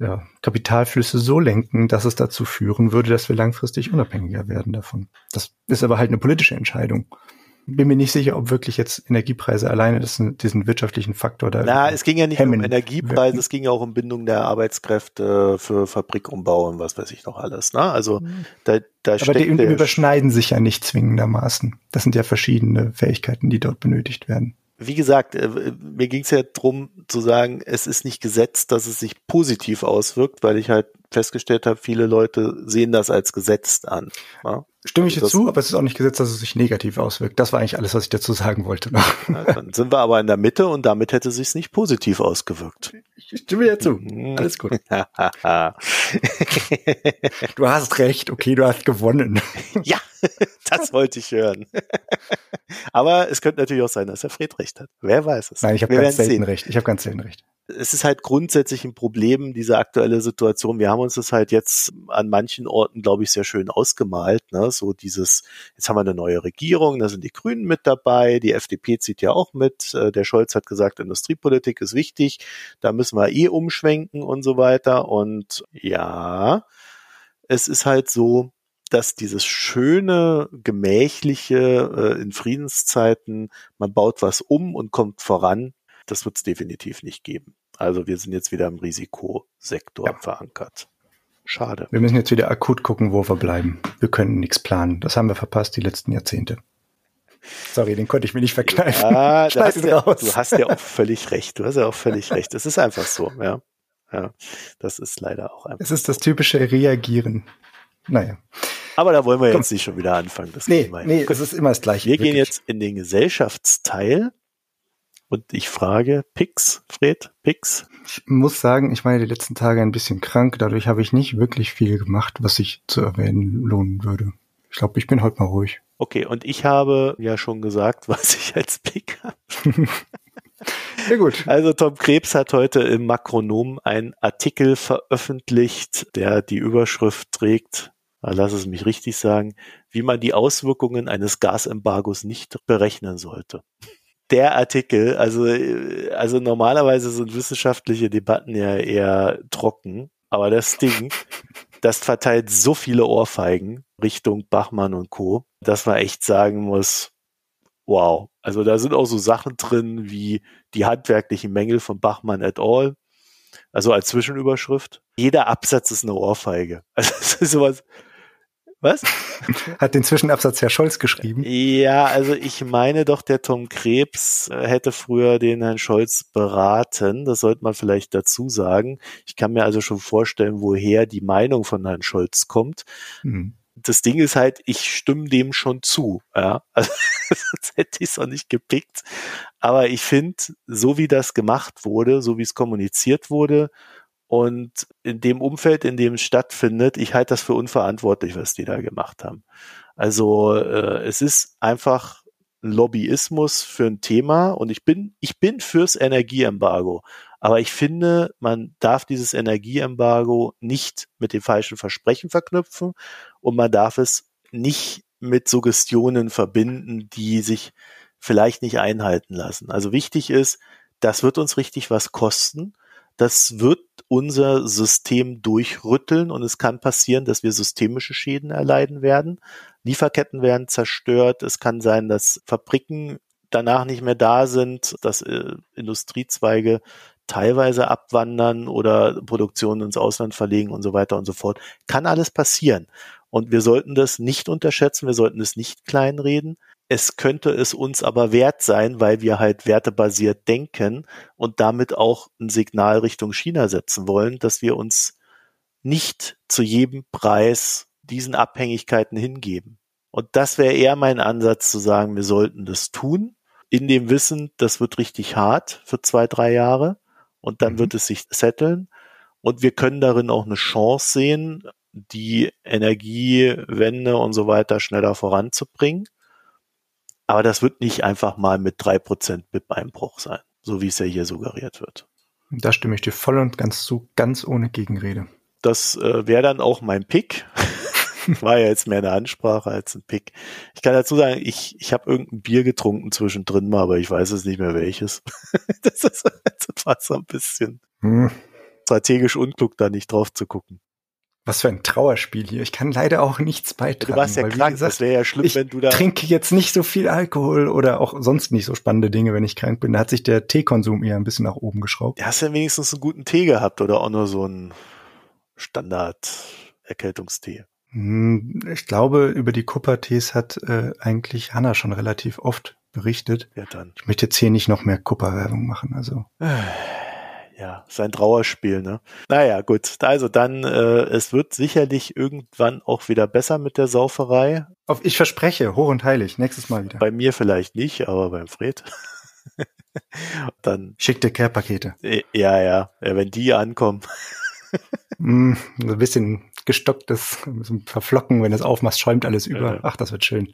ja, Kapitalflüsse so lenken, dass es dazu führen würde, dass wir langfristig unabhängiger werden davon. Das ist aber halt eine politische Entscheidung. Bin mir nicht sicher, ob wirklich jetzt Energiepreise alleine das, diesen wirtschaftlichen Faktor da. Na, es ging ja nicht um Energiepreise, wirken. es ging ja auch um Bindung der Arbeitskräfte für Fabrikumbau und was weiß ich noch alles. Ne? Also mhm. da, da Aber die, die überschneiden sich ja nicht zwingendermaßen. Das sind ja verschiedene Fähigkeiten, die dort benötigt werden wie gesagt, äh, mir ging es ja darum zu sagen, es ist nicht gesetzt, dass es sich positiv auswirkt, weil ich halt festgestellt habe, viele Leute sehen das als gesetzt an. Ja? Stimme ich dir zu, aber es ist auch nicht gesetzt, dass es sich negativ auswirkt. Das war eigentlich alles, was ich dazu sagen wollte. Ja, dann sind wir aber in der Mitte und damit hätte es sich nicht positiv ausgewirkt. Ich stimme dir zu. Mhm. Alles gut. du hast recht. Okay, du hast gewonnen. ja, das wollte ich hören. aber es könnte natürlich auch sein, dass er Fred recht hat. Wer weiß es. Nein, ich habe ganz selten sehen. recht. Ich habe ganz selten recht es ist halt grundsätzlich ein Problem, diese aktuelle Situation. Wir haben uns das halt jetzt an manchen Orten, glaube ich, sehr schön ausgemalt. Ne? So dieses, jetzt haben wir eine neue Regierung, da sind die Grünen mit dabei, die FDP zieht ja auch mit. Äh, der Scholz hat gesagt, Industriepolitik ist wichtig, da müssen wir eh umschwenken und so weiter. Und ja, es ist halt so, dass dieses schöne, gemächliche äh, in Friedenszeiten, man baut was um und kommt voran, das wird es definitiv nicht geben. Also wir sind jetzt wieder im Risikosektor ja. verankert. Schade. Wir müssen jetzt wieder akut gucken, wo wir bleiben. Wir können nichts planen. Das haben wir verpasst die letzten Jahrzehnte. Sorry, den konnte ich mir nicht verkneifen. Ja, du, hast ja, du hast ja auch völlig recht. Du hast ja auch völlig recht. Es ist einfach so, ja. Ja, das ist leider auch einfach. Es ist das typische Reagieren. Naja. Aber da wollen wir Komm. jetzt nicht schon wieder anfangen. Das nee, nee, es ist immer das Gleiche. Wir wirklich. gehen jetzt in den Gesellschaftsteil und ich frage, Pix, Fred, Pix? Ich muss sagen, ich war ja die letzten Tage ein bisschen krank, dadurch habe ich nicht wirklich viel gemacht, was sich zu erwähnen lohnen würde. Ich glaube, ich bin heute mal ruhig. Okay, und ich habe ja schon gesagt, was ich als Pick habe. Sehr gut. Also Tom Krebs hat heute im Makronom einen Artikel veröffentlicht, der die Überschrift trägt, lass es mich richtig sagen, wie man die Auswirkungen eines Gasembargos nicht berechnen sollte. Der Artikel, also, also normalerweise sind wissenschaftliche Debatten ja eher trocken, aber das Ding, das verteilt so viele Ohrfeigen Richtung Bachmann und Co., dass man echt sagen muss, wow. Also da sind auch so Sachen drin wie die handwerklichen Mängel von Bachmann et al. Also als Zwischenüberschrift. Jeder Absatz ist eine Ohrfeige. Also es ist sowas. Was? Hat den Zwischenabsatz Herr Scholz geschrieben? Ja, also ich meine doch, der Tom Krebs äh, hätte früher den Herrn Scholz beraten. Das sollte man vielleicht dazu sagen. Ich kann mir also schon vorstellen, woher die Meinung von Herrn Scholz kommt. Hm das Ding ist halt, ich stimme dem schon zu. Ja? Also, sonst hätte ich es auch nicht gepickt. Aber ich finde, so wie das gemacht wurde, so wie es kommuniziert wurde und in dem Umfeld, in dem es stattfindet, ich halte das für unverantwortlich, was die da gemacht haben. Also äh, es ist einfach Lobbyismus für ein Thema und ich bin, ich bin fürs Energieembargo. Aber ich finde, man darf dieses Energieembargo nicht mit den falschen Versprechen verknüpfen und man darf es nicht mit Suggestionen verbinden, die sich vielleicht nicht einhalten lassen. Also wichtig ist, das wird uns richtig was kosten. Das wird unser System durchrütteln und es kann passieren, dass wir systemische Schäden erleiden werden. Lieferketten werden zerstört. Es kann sein, dass Fabriken danach nicht mehr da sind, dass äh, Industriezweige teilweise abwandern oder Produktionen ins Ausland verlegen und so weiter und so fort. Kann alles passieren. Und wir sollten das nicht unterschätzen, wir sollten es nicht kleinreden. Es könnte es uns aber wert sein, weil wir halt wertebasiert denken und damit auch ein Signal Richtung China setzen wollen, dass wir uns nicht zu jedem Preis diesen Abhängigkeiten hingeben. Und das wäre eher mein Ansatz zu sagen, wir sollten das tun, in dem Wissen, das wird richtig hart für zwei, drei Jahre und dann mhm. wird es sich setteln. Und wir können darin auch eine Chance sehen, die Energiewende und so weiter schneller voranzubringen. Aber das wird nicht einfach mal mit drei Prozent BIP-Einbruch sein, so wie es ja hier suggeriert wird. Da stimme ich dir voll und ganz zu, ganz ohne Gegenrede. Das äh, wäre dann auch mein Pick. War ja jetzt mehr eine Ansprache als ein Pick. Ich kann dazu sagen, ich, ich habe irgendein Bier getrunken zwischendrin mal, aber ich weiß es nicht mehr welches. das, ist, das war so ein bisschen hm. strategisch unklug, da nicht drauf zu gucken. Was für ein Trauerspiel hier. Ich kann leider auch nichts beitragen. Du warst ja krank, gesagt, das wäre ja schlimm, wenn du da. Ich trinke jetzt nicht so viel Alkohol oder auch sonst nicht so spannende Dinge, wenn ich krank bin. Da hat sich der Teekonsum eher ein bisschen nach oben geschraubt. Ja, hast du ja wenigstens einen guten Tee gehabt oder auch nur so einen Standard-Erkältungstee? Hm, ich glaube, über die Kuppertees hat äh, eigentlich Hanna schon relativ oft berichtet. Ja, dann. Ich möchte jetzt hier nicht noch mehr Kupperwerbung machen, also. Ja, sein Trauerspiel, ne? Naja, gut. Also dann, äh, es wird sicherlich irgendwann auch wieder besser mit der Sauferei. Auf, ich verspreche, hoch und heilig, nächstes Mal wieder. Bei mir vielleicht nicht, aber beim Fred. dann. Schickte Care-Pakete. Ja, ja, ja, wenn die ankommen. mm, ein bisschen gestocktes, verflocken, wenn du es aufmachst, schäumt alles über. Ja. Ach, das wird schön.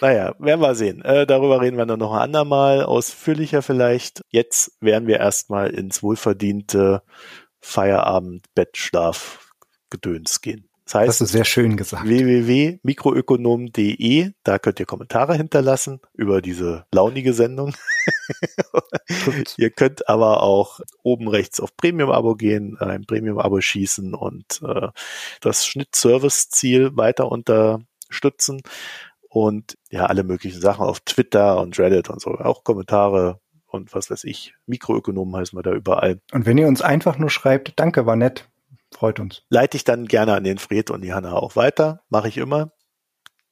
Naja, werden wir sehen. Äh, darüber reden wir dann noch ein andermal, ausführlicher vielleicht. Jetzt werden wir erstmal ins wohlverdiente Feierabend-Bettschlaf-Gedöns gehen. Das heißt, das ist sehr schön gesagt. www.mikroökonom.de, da könnt ihr Kommentare hinterlassen über diese launige Sendung. ihr könnt aber auch oben rechts auf Premium-Abo gehen, ein Premium-Abo schießen und äh, das Schnittservice-Ziel weiter unterstützen und ja, alle möglichen Sachen auf Twitter und Reddit und so, auch Kommentare und was weiß ich. Mikroökonomen heißen wir da überall. Und wenn ihr uns einfach nur schreibt, danke, war nett, Freut uns. Leite ich dann gerne an den Fred und die Hanna auch weiter. Mache ich immer.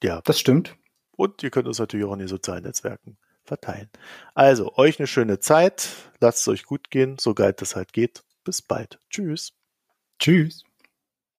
Ja. Das stimmt. Und ihr könnt uns natürlich auch in den sozialen Netzwerken verteilen. Also, euch eine schöne Zeit. Lasst es euch gut gehen, so geil das halt geht. Bis bald. Tschüss. Tschüss.